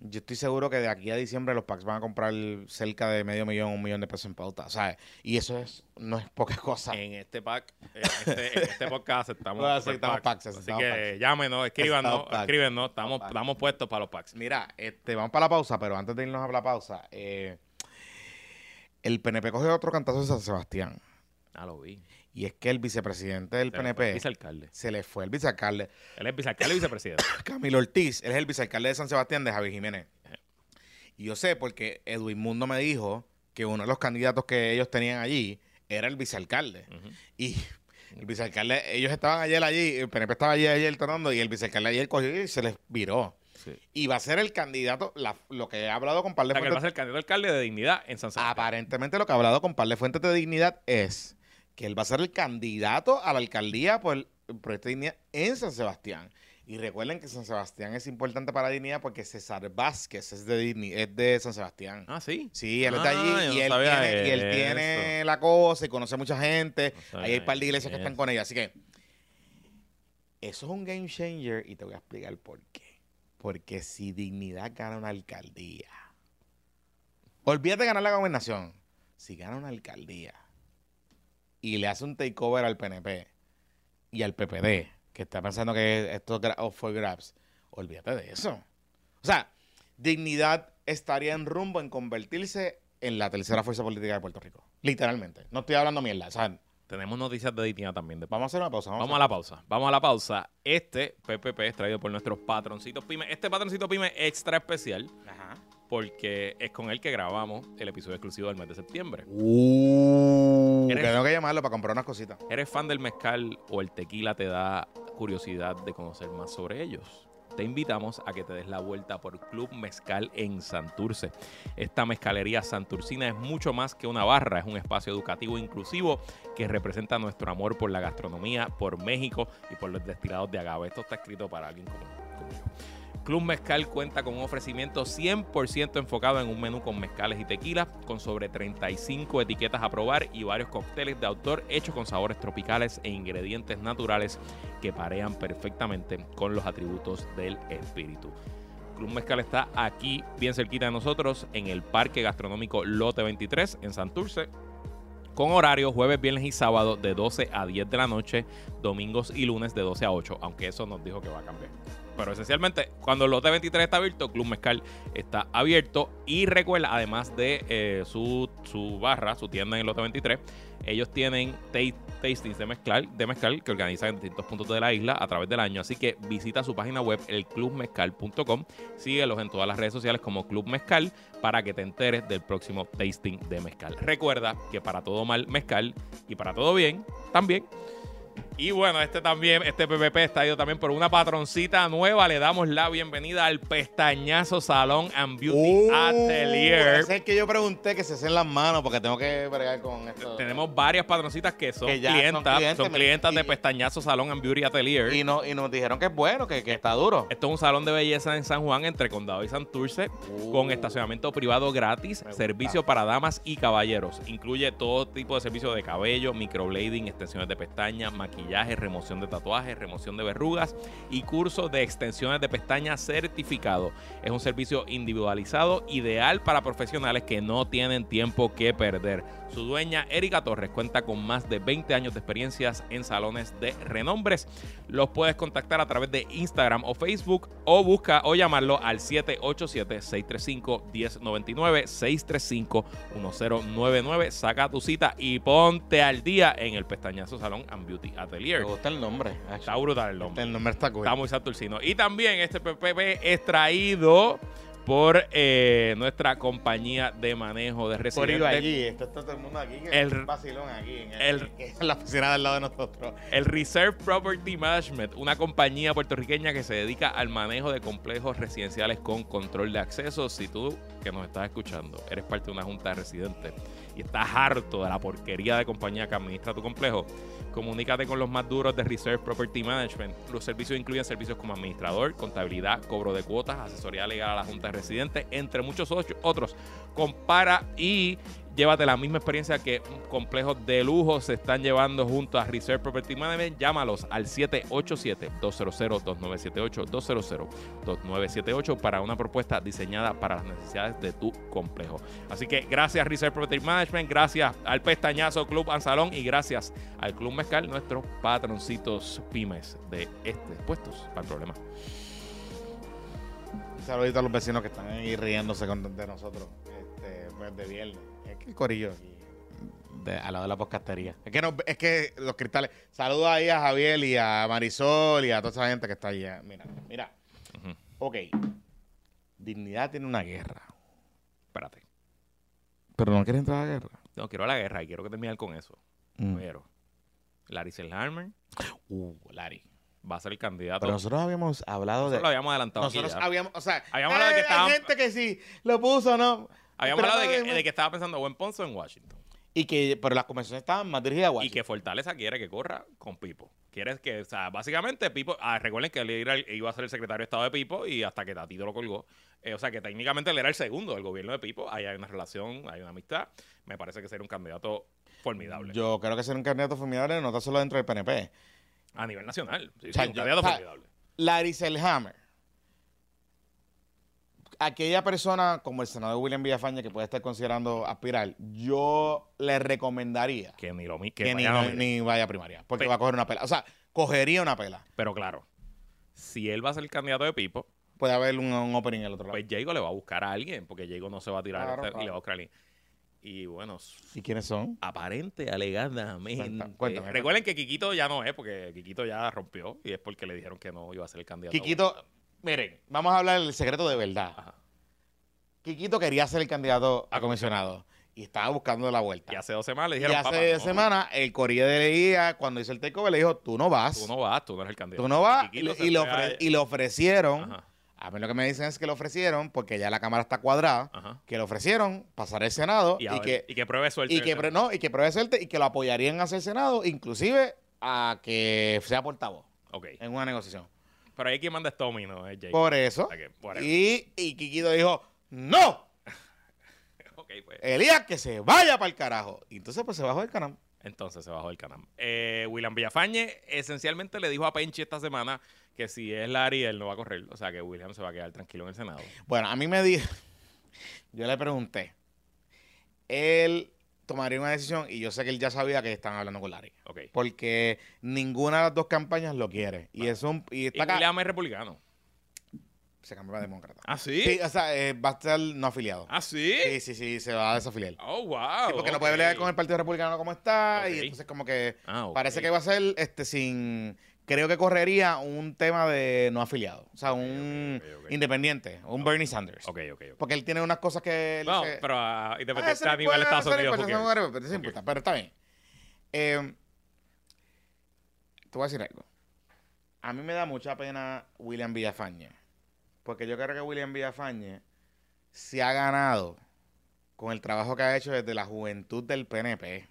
yo estoy seguro que de aquí a diciembre los packs van a comprar cerca de medio millón, un millón de pesos en pauta. Sea, y eso es no es poca cosa. En este pack, en este, en este podcast estamos, Bueno, super aceptamos packs. packs, Así aceptamos que packs. llámenos, escríbanos, Aceptamos escríbenos, estamos, estamos puestos para los packs. Mira, este, vamos para la pausa, pero antes de irnos a la pausa, eh, el PNP coge otro cantazo de San Sebastián. Ah, lo vi. Y es que el vicepresidente del Se PNP el vicealcalde. se le fue el vicealcalde. Él es vicealcalde y vicepresidente. Camilo Ortiz, él es el vicealcalde de San Sebastián de Javi Jiménez. Y yo sé porque Edwin Mundo me dijo que uno de los candidatos que ellos tenían allí era el vicealcalde. Y el vicealcalde, ellos estaban ayer allí, el PNP estaba allí ayer tornando y el vicealcalde ayer cogió y se les viró. Sí. Y va a ser el candidato, la- lo que he hablado con par O de sea, que él va a fuentes- ser el candidato alcalde de dignidad en San Sebastián. Aparentemente lo que ha hablado con par de fuentes de dignidad es que él va a ser el candidato a la alcaldía por proyecto de dignidad en San Sebastián. Y recuerden que San Sebastián es importante para dignidad porque César Vázquez es de, Digni- es de San Sebastián. Ah, sí. Sí, él está Ah, allí y no él, tiene, y él eso. tiene la cosa y conoce mucha gente. No Ahí hay un par de iglesias que están con ella. Así que eso es un game changer y te voy a explicar por qué. Porque si Dignidad gana una alcaldía, Olvídate de ganar la gobernación. Si gana una alcaldía y le hace un takeover al PNP y al PPD, que está pensando que esto es up for grabs, olvídate de eso. O sea, dignidad estaría en rumbo en convertirse en la tercera fuerza política de Puerto Rico. Literalmente. No estoy hablando mierda. O sea, Tenemos noticias de Ditina también. vamos a hacer una pausa. Vamos, Vamos a la pausa. Vamos a la pausa. Este PPP es traído por nuestros patroncitos pyme. Este patroncito pyme extra especial Ajá. Porque es con el que grabamos el episodio exclusivo del mes de septiembre. Uh, que tengo que llamarlo para comprar unas cositas. ¿Eres fan del mezcal o el tequila te da curiosidad de conocer más sobre ellos? Te invitamos a que te des la vuelta por Club Mezcal en Santurce. Esta mezcalería santurcina es mucho más que una barra, es un espacio educativo inclusivo que representa nuestro amor por la gastronomía, por México y por los destilados de agave. Esto está escrito para alguien como, como yo. Club Mezcal cuenta con un ofrecimiento 100% enfocado en un menú con mezcales y tequilas, con sobre 35 etiquetas a probar y varios cócteles de autor hechos con sabores tropicales e ingredientes naturales que parean perfectamente con los atributos del espíritu. Club Mezcal está aquí, bien cerquita de nosotros, en el Parque Gastronómico Lote 23, en Santurce, con horario jueves, viernes y sábado de 12 a 10 de la noche, domingos y lunes de 12 a 8, aunque eso nos dijo que va a cambiar. Pero esencialmente, cuando el lote 23 está abierto, Club Mezcal está abierto. Y recuerda, además de eh, su, su barra, su tienda en el lote 23, ellos tienen ta- tastings de mezcal, de mezcal que organizan en distintos puntos de la isla a través del año. Así que visita su página web, elclubmezcal.com. Síguelos en todas las redes sociales como Club Mezcal para que te enteres del próximo tasting de mezcal. Recuerda que para todo mal, mezcal y para todo bien, también. Y bueno, este también, este PPP está ido también por una patroncita nueva. Le damos la bienvenida al Pestañazo Salón and Beauty Uh, Atelier. Ese es el que yo pregunté que se hacen las manos porque tengo que bregar con esto. Tenemos varias patroncitas que son Que son clientas, son clientes, clientas, y- de Pestañazo Salón and Beauty Atelier. Y, no, y nos dijeron que es bueno, que, que está duro. Esto es un salón de belleza en San Juan entre Condado y Santurce con Uh. estacionamiento privado gratis, servicio para damas y caballeros. Incluye todo tipo de servicio de cabello, microblading, extensiones de pestañas, maquillaje, remoción de tatuajes, remoción de verrugas y curso de extensiones de pestañas certificado. Es un servicio individualizado, ideal para profesionales que no tienen tiempo que perder. Su dueña, Erika Torres, cuenta con más de 20 años de experiencias en salones de renombres. Los puedes contactar a través de Instagram o Facebook o busca o llamarlo al 787-635-1099, 635-1099. Saca tu cita y ponte al día en el Pestañazo Salón and Beauty Atelier. Me gusta el nombre. Está brutal el nombre. El nombre está cool. Está muy santurcino. Y también este PPP es traído por eh, nuestra compañía de manejo de Por residentes. ir allí. Esto está todo el mundo aquí. Que El- es un vacilón aquí. En, el, el- en la oficina del lado de nosotros. El Reserve Property Management, una compañía puertorriqueña que se dedica al manejo de complejos residenciales con control de acceso. Si tú que nos estás escuchando eres parte de una junta de residentes y estás harto de la porquería de compañía que administra tu complejo, comunícate con los más duros de Reserve Property Management. Los servicios incluyen servicios como administrador, contabilidad, cobro de cuotas, asesoría legal a la junta de residentes, entre muchos otros. Compara y llévate la misma experiencia que complejos de lujo se están llevando junto a Reserve Property Management. Llámalos al 787-200-2978, 200-2978 para una propuesta diseñada para las necesidades de tu complejo. Así que gracias Reserve Property Management, gracias al Pestañazo Club and Salón y gracias al Club Mezcal, nuestros patroncitos pymes de este puestos para el problema. Un saludito a los vecinos que están ahí riéndose con- de nosotros. Este, pues de viernes. El corillo aquí. de- al lado de la podcastería. Es que, no, es que los cristales. Saludos ahí a Javier y a Marisol y a toda esa gente que está allá. Mira, mira. Ujú. Ok. Dignidad tiene una guerra. Espérate. Pero no quiere entrar a la guerra. No quiero la guerra y quiero que termine con eso. Mm. Pero Larry Selhammer Uh, Larry. va a ser el candidato. Pero nosotros habíamos hablado de. Nosotros lo habíamos adelantado Nosotros habíamos, o sea, Habíamos hablado de que hay estaban- gente que sí lo puso, ¿no? Habíamos hablado de que, no- de que estaba pensando o en Ponce o en Washington. Y que, pero las conversaciones estaban más dirigidas a Y Washington. que Fortaleza quiere que corra con Pipo. Quieres que, o sea, básicamente Pipo, ah, recuerden que él era el- iba a ser el secretario de Estado de Pipo y hasta que Tatito lo colgó. Eh, o sea que técnicamente él era el segundo del gobierno de Pipo. Ahí hay una relación, hay una amistad. Me parece que sería un candidato formidable. Yo creo que ser un candidato formidable no está solo dentro del PNP. a nivel nacional. Sí, O sea, un yo- candidato o sea, formidable. Larry Selhammer. Aquella persona como el senador William Villafañe que puede estar considerando aspirar, yo le recomendaría Que ni lo que, que ni, vaya a lo ni vaya a primaria, porque va a coger una pela. O sea, cogería una pela. Pero claro, si él va a ser el candidato de Pipo, Puede haber un, un opening en el otro lado. pues Jago le va a buscar a alguien, porque Jago no se va a tirar Claro, este- y le va a buscar a alguien. Y bueno, ¿Y quiénes son? aparente, alegadamente. Cuéntame. Recuerden que Kikito ya no es, porque Kikito ya rompió y es porque le dijeron que no iba a ser el candidato. Quiquito, miren, vamos a hablar del secreto de verdad. Ajá. Quiquito quería ser el candidato a comisionado y estaba buscando la vuelta. Y hace dos semanas le Y dijeron, hace "Papá, no, semana el Corriere de Leía, cuando hizo el takeover, le dijo, tú no vas. Tú no vas, tú no eres el candidato. Tú no vas. Y, y le, ofre- y ofrecieron, Ajá, a mí lo que me dicen es que le ofrecieron, porque ya la Cámara está cuadrada, ajá. que le ofrecieron pasar el Senado Y, y, ver, que, y que pruebe suerte. y que, pre- no, y que pruebe suerte y que lo apoyarían hacia el Senado, inclusive a que sea portavoz Ok. en una negociación. Pero ahí quien manda es Tommy, no es Jake. Por eso. O sea que, whatever. Y, y Quiquito dijo, no, Ok, pues. Elías que se vaya para el carajo. Y entonces pues se bajó del canal. Entonces se bajó del canal. Eh, William Villafañe esencialmente le dijo a Penchi esta semana que si es Larry, él no va a correr. O sea que William se va a quedar tranquilo en el Senado. Bueno, a mí me dijo, yo le pregunté, él tomaría una decisión y yo sé que él ya sabía que están hablando con Larry. Porque ninguna de las dos campañas lo quiere. Y Vale. es un... Y Y está acá, es republicano. se cambió a demócrata. ¿Ah, sí? Sí, o sea, eh, va a estar no afiliado. ¿Ah, sí? Sí, sí, sí, se va a desafiliar. Oh, wow. Sí, porque no puede pelear con el Partido Republicano como está. Y entonces como que Ah, parece que va a ser este sin... Creo que correría un tema de no afiliado. O sea, un independiente. Un Bernie Sanders. Ok, ok, ok. Porque él tiene unas cosas que... No, dice- pero Ah, independiente a nivel Estados Unidos. pero está bien. Eh, te voy a decir algo. A mí me da mucha pena William Villafañe. Porque yo creo que William Villafañe se ha ganado con el trabajo que ha hecho desde la juventud del PNP.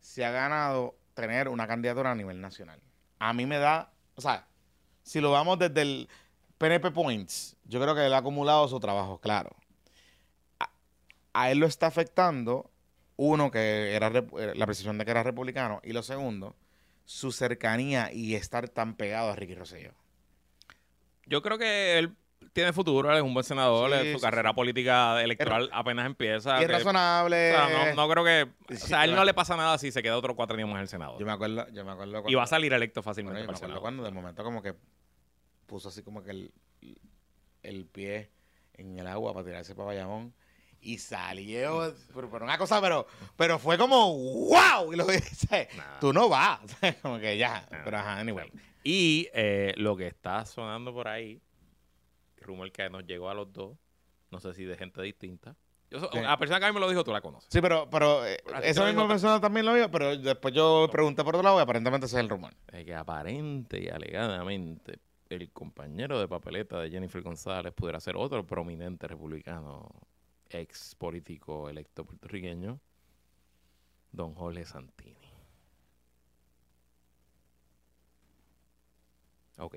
Se ha ganado tener una candidatura a nivel nacional. A mí me da, o sea, si lo vamos desde el PNP Points, yo creo que él ha acumulado su trabajo, claro. A, él lo está afectando, uno, que era eh, la precisión de que era republicano, y lo segundo, su cercanía y estar tan pegado a Ricky Rosselló. Yo creo que él tiene futuro, él es un buen senador, Sí, él- su sí, carrera sí. política electoral apenas empieza. y es que- razonable. o sea, no, no creo que. O sea, a él claro. no le pasa nada si se queda otro cuatro años en el Senado. Yo me acuerdo, yo me acuerdo cuando, Y va a salir electo bueno, fácilmente yo me acuerdo cuando de momento como que puso así como que el, el pie en el agua para tirarse para Bayamón. Y salió, pero, pero una cosa, pero, pero fue como wow. Y lo dice, tú no vas. como que ya. Pero ajá, anyway. Y eh, lo que está sonando por ahí, rumor que nos llegó a los dos, no sé si de gente distinta. Yo so- Sí. La persona que a mí me lo dijo, tú la conoces. Sí, pero, pero eh, esa misma persona también lo vio, pero después yo pregunté por otro lado y aparentemente ese es el rumor. Es que aparente y alegadamente el compañero de papeleta de Jennifer González pudiera ser otro prominente republicano, ex político electo puertorriqueño, don Jorge Santini. Ok.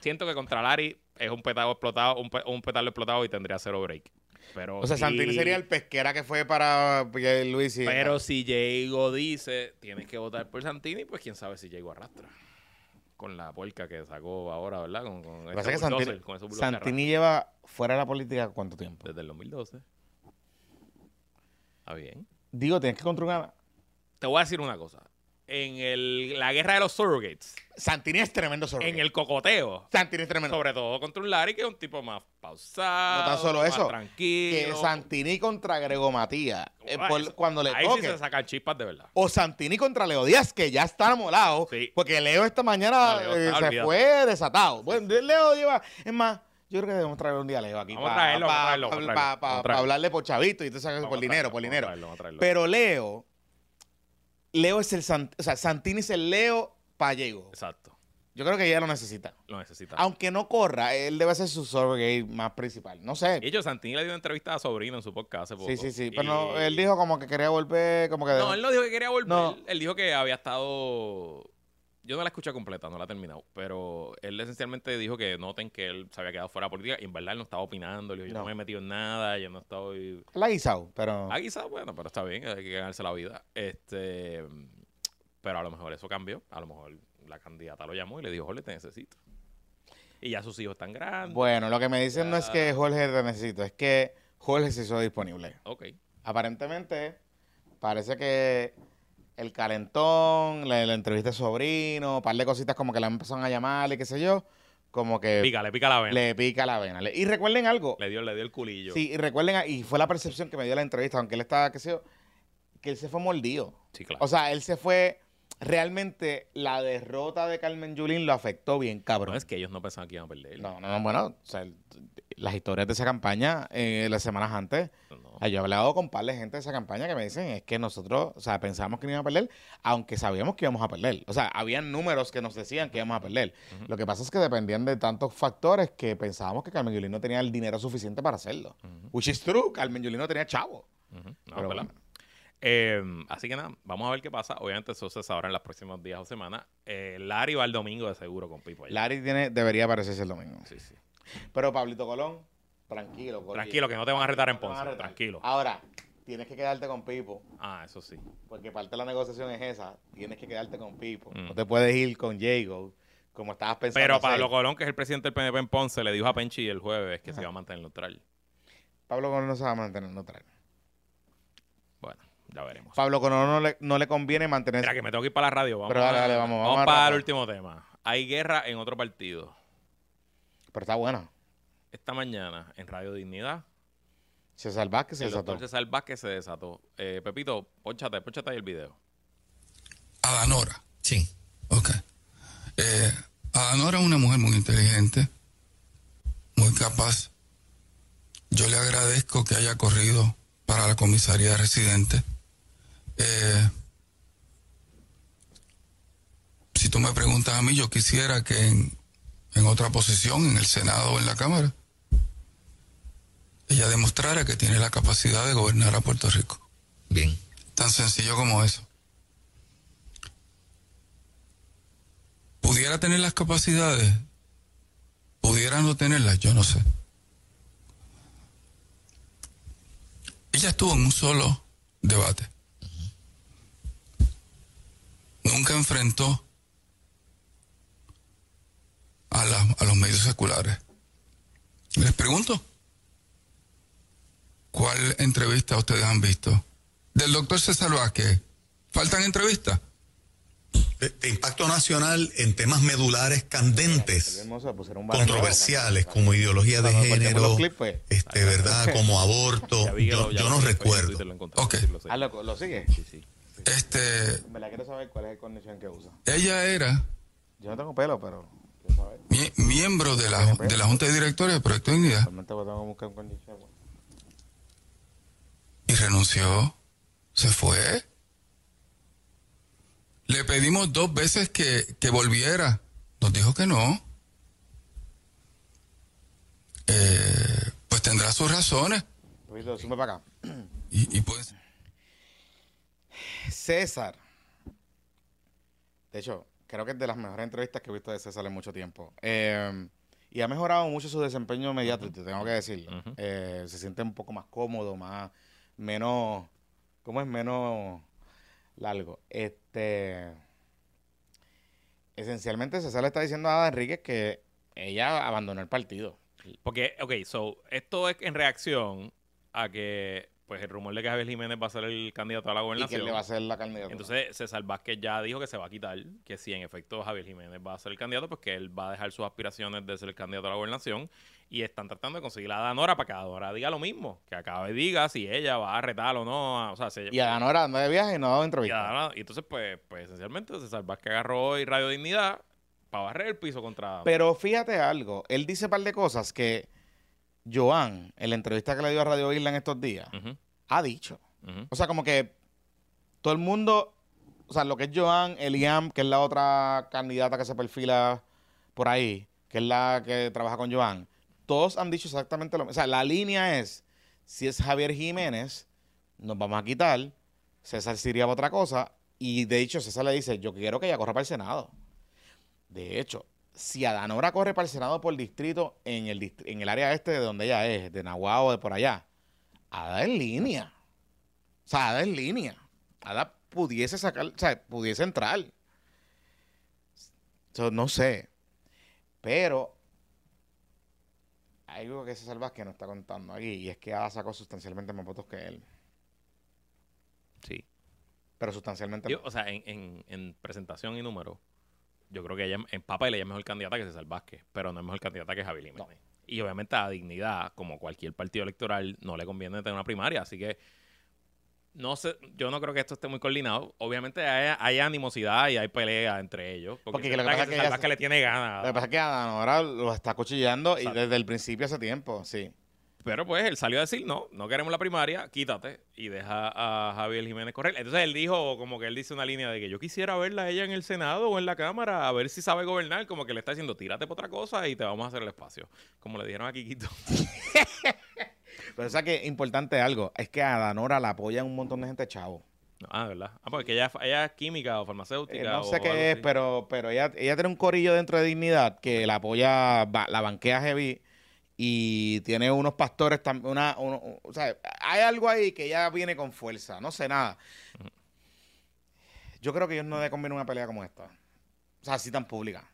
Siento que contra Larry es un petardo explotado, un, pe- un petardo explotado y tendría cero break. Pero O sea, si- Santini sería el pesquera que fue para Luis y Pero si Diego dice tienes que votar por Santini, pues quién sabe si Diego arrastra. Con la puerca que sacó ahora, ¿verdad? Con, con Lo que ese pasa es que bulldozer, Santini, con ese bulldozer que Santini lleva fuera de la política cuánto tiempo. Desde el 2012. Está bien. Digo, tienes que construir una... Te voy a decir una cosa. En el, la guerra de los surrogates, Santini es tremendo sobre en el cocoteo, Santini es tremendo. sobre todo contra un Larry que es un tipo más pausado, No tan solo más eso, tranquilo. que Santini contra Grego Matías, eh, por- cuando le Ahí toque. sí se sacan chispas de verdad. O Santini contra Leo Díaz, que ya está molado. Sí. Porque Leo esta mañana Leo eh, se olvidado. fue desatado. Bueno, Leo lleva. Es más, yo creo que debemos traer un día a Leo aquí. Vamos a para hablarle por chavito y tú sabes, Vamos por dinero, por dinero. Pero Leo, Leo es el Sant- o sea, Santini es el Leo Pallego. Exacto. Yo creo que ella lo necesita. Lo necesita. Aunque no corra, él debe ser su surrogate más principal. No sé. Y hecho, Santini le dio una entrevista a Sobrino en su podcast hace poco. Sí, sí, sí. Y- Pero no, él dijo como que quería volver, como que... No, él no dijo que quería volver. No. Él dijo que había estado... Yo no la escuché completa, no la he terminado. Pero él esencialmente dijo que noten que él se había quedado fuera de política. Y en verdad él no estaba opinando. Yo no, No. me he metido en nada, yo no estoy... La guisado, pero... Ah, quizás, bueno, pero está bien, hay que ganarse la vida. Este... Pero a lo mejor eso cambió. A lo mejor la candidata lo llamó y le dijo, Jorge, te necesito. Y ya sus hijos están grandes. Bueno, lo que me dicen no es que Jorge te necesito, es que Jorge se hizo disponible. Ok. Aparentemente, parece que el calentón, la, la entrevista de sobrino, un par de cositas como que le empezaron a llamar y qué sé yo, como que Pica, le pica la vena. Le, le pica la vena. Le- Y recuerden algo, dio, le dio el culillo. sí, y recuerden, y fue la percepción que me dio la entrevista, aunque él estaba, qué sé yo, que él se fue mordido. Sí, claro. O sea, él se fue, realmente la derrota de Carmen Yulín lo afectó bien, no cabrón. es que ellos no pensaban que iban a perder. No, no, no, bueno, o sea, las historias de esa campaña eh, las semanas antes, No. yo he hablado con un par de gente de esa campaña que me dicen es que nosotros, o sea, pensábamos que no íbamos a perder, aunque sabíamos que íbamos a perder. O sea, habían números que nos decían que íbamos a perder. Lo que pasa es que dependían de tantos factores que pensábamos que Carmen Yulín no tenía el dinero suficiente para hacerlo. Ujú, Which is true, Carmen Yulín no tenía chavo. ujú. No, Pero ¿verdad? bueno. Eh, así que nada, vamos a ver qué pasa. Obviamente eso se sabrá en los próximos días o semanas. Eh, Larry va el domingo de seguro con Pipo. allá. Larry tiene, debería aparecerse el domingo. Sí, sí. Pero Pablito Colón, tranquilo. Tranquilo, que no te van a retar en Ponce. retar. Tranquilo. Ahora, tienes que quedarte con Pipo. Ah, eso sí. Porque parte de la negociación es esa. Tienes que quedarte con Pipo. Mm. No te puedes ir con Jago, como estabas pensando. Pero hacer. Pablo Colón, que es el presidente del PNP en Ponce, le dijo a Penchi el jueves que se iba a mantener neutral. Pablo Colón no se va a mantener neutral. Bueno, ya veremos. Pablo Colón no le, no le conviene mantener. Mira, que me tengo que ir para la radio. Vamos, Pero dale, dale, vamos, vamos, vamos para el último tema. Hay guerra en otro partido. Pero está buena. Esta mañana, en Radio Dignidad, César Vázquez se desató. César Vázquez se desató. Eh, Pepito, ponchate, ponchate ahí el video. Adanora. Sí. Ok. Eh, Adanora es una mujer muy inteligente, muy capaz. Yo le agradezco que haya corrido para la comisaría residente. Eh, si tú me preguntas a mí, yo quisiera que en, en otra posición, en el Senado o en la Cámara, ella demostrara que tiene la capacidad de gobernar a Puerto Rico. Bien. Tan sencillo como eso. ¿Pudiera tener las capacidades? ¿Pudiera no tenerlas? Yo no sé. Ella estuvo en un solo debate. Nunca enfrentó a, la- a los medios seculares. Les pregunto, ¿cuál entrevista ustedes han visto? Del doctor César Vázquez. ¿Faltan entrevistas? De, de impacto nacional en temas medulares candentes, banner. controversiales, como ideología de género, pues. este, ¿verdad? Como aborto. Yo, no recuerdo. Ok. lo. Ah, ¿lo, lo sigue? Sí, sí. Este, Me la quiero saber cuál es el condición que usa. ella era Yo no tengo pelo, pero. Mie- miembro de la, de la Junta de Directores de Proyecto Dignidad condición. y renunció. Se fue. Le pedimos dos veces que, que volviera. Nos dijo que no. Eh, pues tendrá sus razones. Y pues, César. De hecho, creo que es de las mejores entrevistas que he visto de César en mucho tiempo. Eh, y ha mejorado mucho su desempeño mediático, te tengo que decirlo. Eh, se siente un poco más cómodo, más, menos, ¿cómo es? Menos largo. Este, esencialmente César le está diciendo a Ada Enríquez que ella abandonó el partido. Porque, ok, so, esto es en reacción a que, pues, el rumor de que Javier Jiménez va a ser el candidato a la Y que gobernación. él le va a hacer la candidatura. Entonces, César Vázquez ya dijo que se va a quitar, que si en efecto Javier Jiménez va a ser el candidato, pues que él va a dejar sus aspiraciones de ser el candidato a la gobernación y están tratando de conseguir a Danora para que Danora diga lo mismo, que acabe y diga si ella va a retar o no, o sea, se, y a Ganora anda de viaje y no ha dado y a entrevista. Danora- y entonces, pues, pues esencialmente César Vázquez agarró hoy Radio Dignidad para barrer el piso contra... Pero fíjate algo, él dice un par de cosas que Joan, en la entrevista que le dio a Radio Isla en estos días, ha dicho. O sea, como que todo el mundo, o sea, lo que es Joan, Eliam, que es la otra candidata que se perfila por ahí, que es la que trabaja con Joan, todos han dicho exactamente lo mismo. O sea, la línea es, si es Javier Jiménez, nos vamos a quitar, César para otra cosa, y de hecho César le dice, yo quiero que ella corra para el Senado. De hecho, si Adanora corre para el Senado por distrito en el, en el área este de donde ella es, de Nahuatl o de por allá, Ada en línea. O sea, Ada en línea. Ada pudiese sacar, o sea, pudiese entrar. So, no sé. Pero hay algo que César Vázquez no está contando aquí y es que Ada sacó sustancialmente más votos que él. Sí. Pero sustancialmente Yo, o sea, en, en, en presentación y número, yo creo que ella, en papel ella es mejor candidata que César Vázquez, pero no es mejor candidata que Javi Jiménez. Y obviamente a Dignidad, como cualquier partido electoral, no le conviene tener una primaria, así que no sé, yo no creo que esto esté muy coordinado. Obviamente hay, hay animosidad y hay pelea entre ellos. Porque, Porque lo que pasa es que ella- Vázquez le tiene ganas. Lo que pasa es que ahora lo está cuchillando y desde el principio hace tiempo, sí. Pero pues él salió a decir, no, no queremos la primaria, quítate y deja a Javier Jiménez correr. Entonces él dijo, como que él dice una línea de que yo quisiera verla a ella en el Senado o en la Cámara, a ver si sabe gobernar, como que le está diciendo, tírate por otra cosa y te vamos a hacer el espacio. Como le dijeron a Kikito. Pero o sea que importante algo, es que a Danora la apoya un montón de gente chavo. Ah, ¿verdad? Ah, porque ella, ella es química o farmacéutica. Eh, no sé qué es, así. pero, pero ella, ella tiene un corillo dentro de Dignidad que la apoya, la banquea heavy y tiene unos pastores también, una, uno- o sea, hay algo ahí que ella viene con fuerza, no sé nada. Yo creo que ellos no le conviene una pelea como esta. O sea, así tan pública.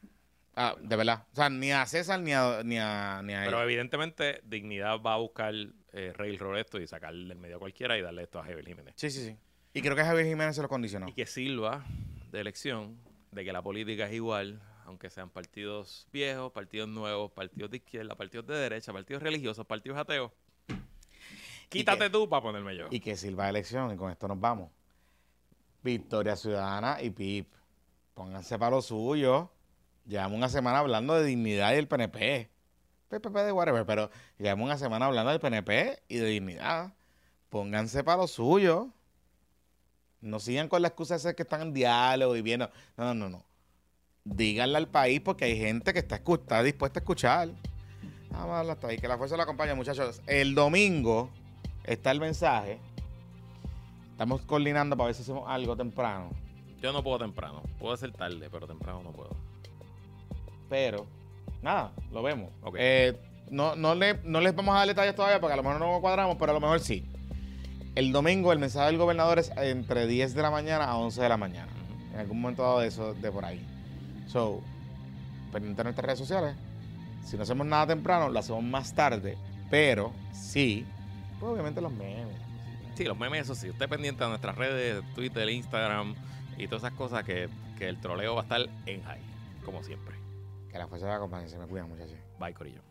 Ah, de verdad. O sea, ni a César ni a, ni a, ni a Pero evidentemente Dignidad va a buscar eh, railroad esto y sacar del medio a cualquiera y darle esto a Javier Jiménez. Sí, sí, sí. Y creo que Javier Jiménez se lo condicionó. Y que sirva de elección de que la política es igual, aunque sean partidos viejos, partidos nuevos, partidos de izquierda, partidos de derecha, partidos religiosos, partidos ateos. Quítate que- tú para ponerme yo. Y que sirva de elección. Y con esto nos vamos. Victoria Ciudadana y PIP. Pónganse para lo suyo. Llevamos una semana hablando de dignidad y del PNP. PPP de whatever, pero llevamos una semana hablando del PNP y de dignidad. Pónganse para lo suyo. No sigan con la excusa de ser que están en diálogo y viendo. No, no, no, no. Díganle al país porque hay gente que está, está dispuesta a escuchar. Vamos a darle hasta ahí. Que la fuerza la acompañe, muchachos. El domingo está el mensaje. Estamos coordinando para ver si hacemos algo temprano. Yo no puedo temprano. Puedo ser tarde, pero temprano no puedo. Pero, nada, lo vemos. Eh, no, no, le- no les vamos a dar detalles todavía porque a lo mejor no cuadramos, pero a lo mejor sí. El domingo el mensaje del gobernador es entre 10 de la mañana a 11 de la mañana. En algún momento dado de eso, de por ahí. So, pendiente de nuestras redes sociales. Si no hacemos nada temprano, lo hacemos más tarde. Pero, sí, pues obviamente los memes. Sí, los memes, eso sí. Usted pendiente de nuestras redes, Twitter, Instagram y todas esas cosas que, que el troleo va a estar en high, como siempre. Que la fuerza de la compañía se me cuidan, muchachos. Bye, Corillo.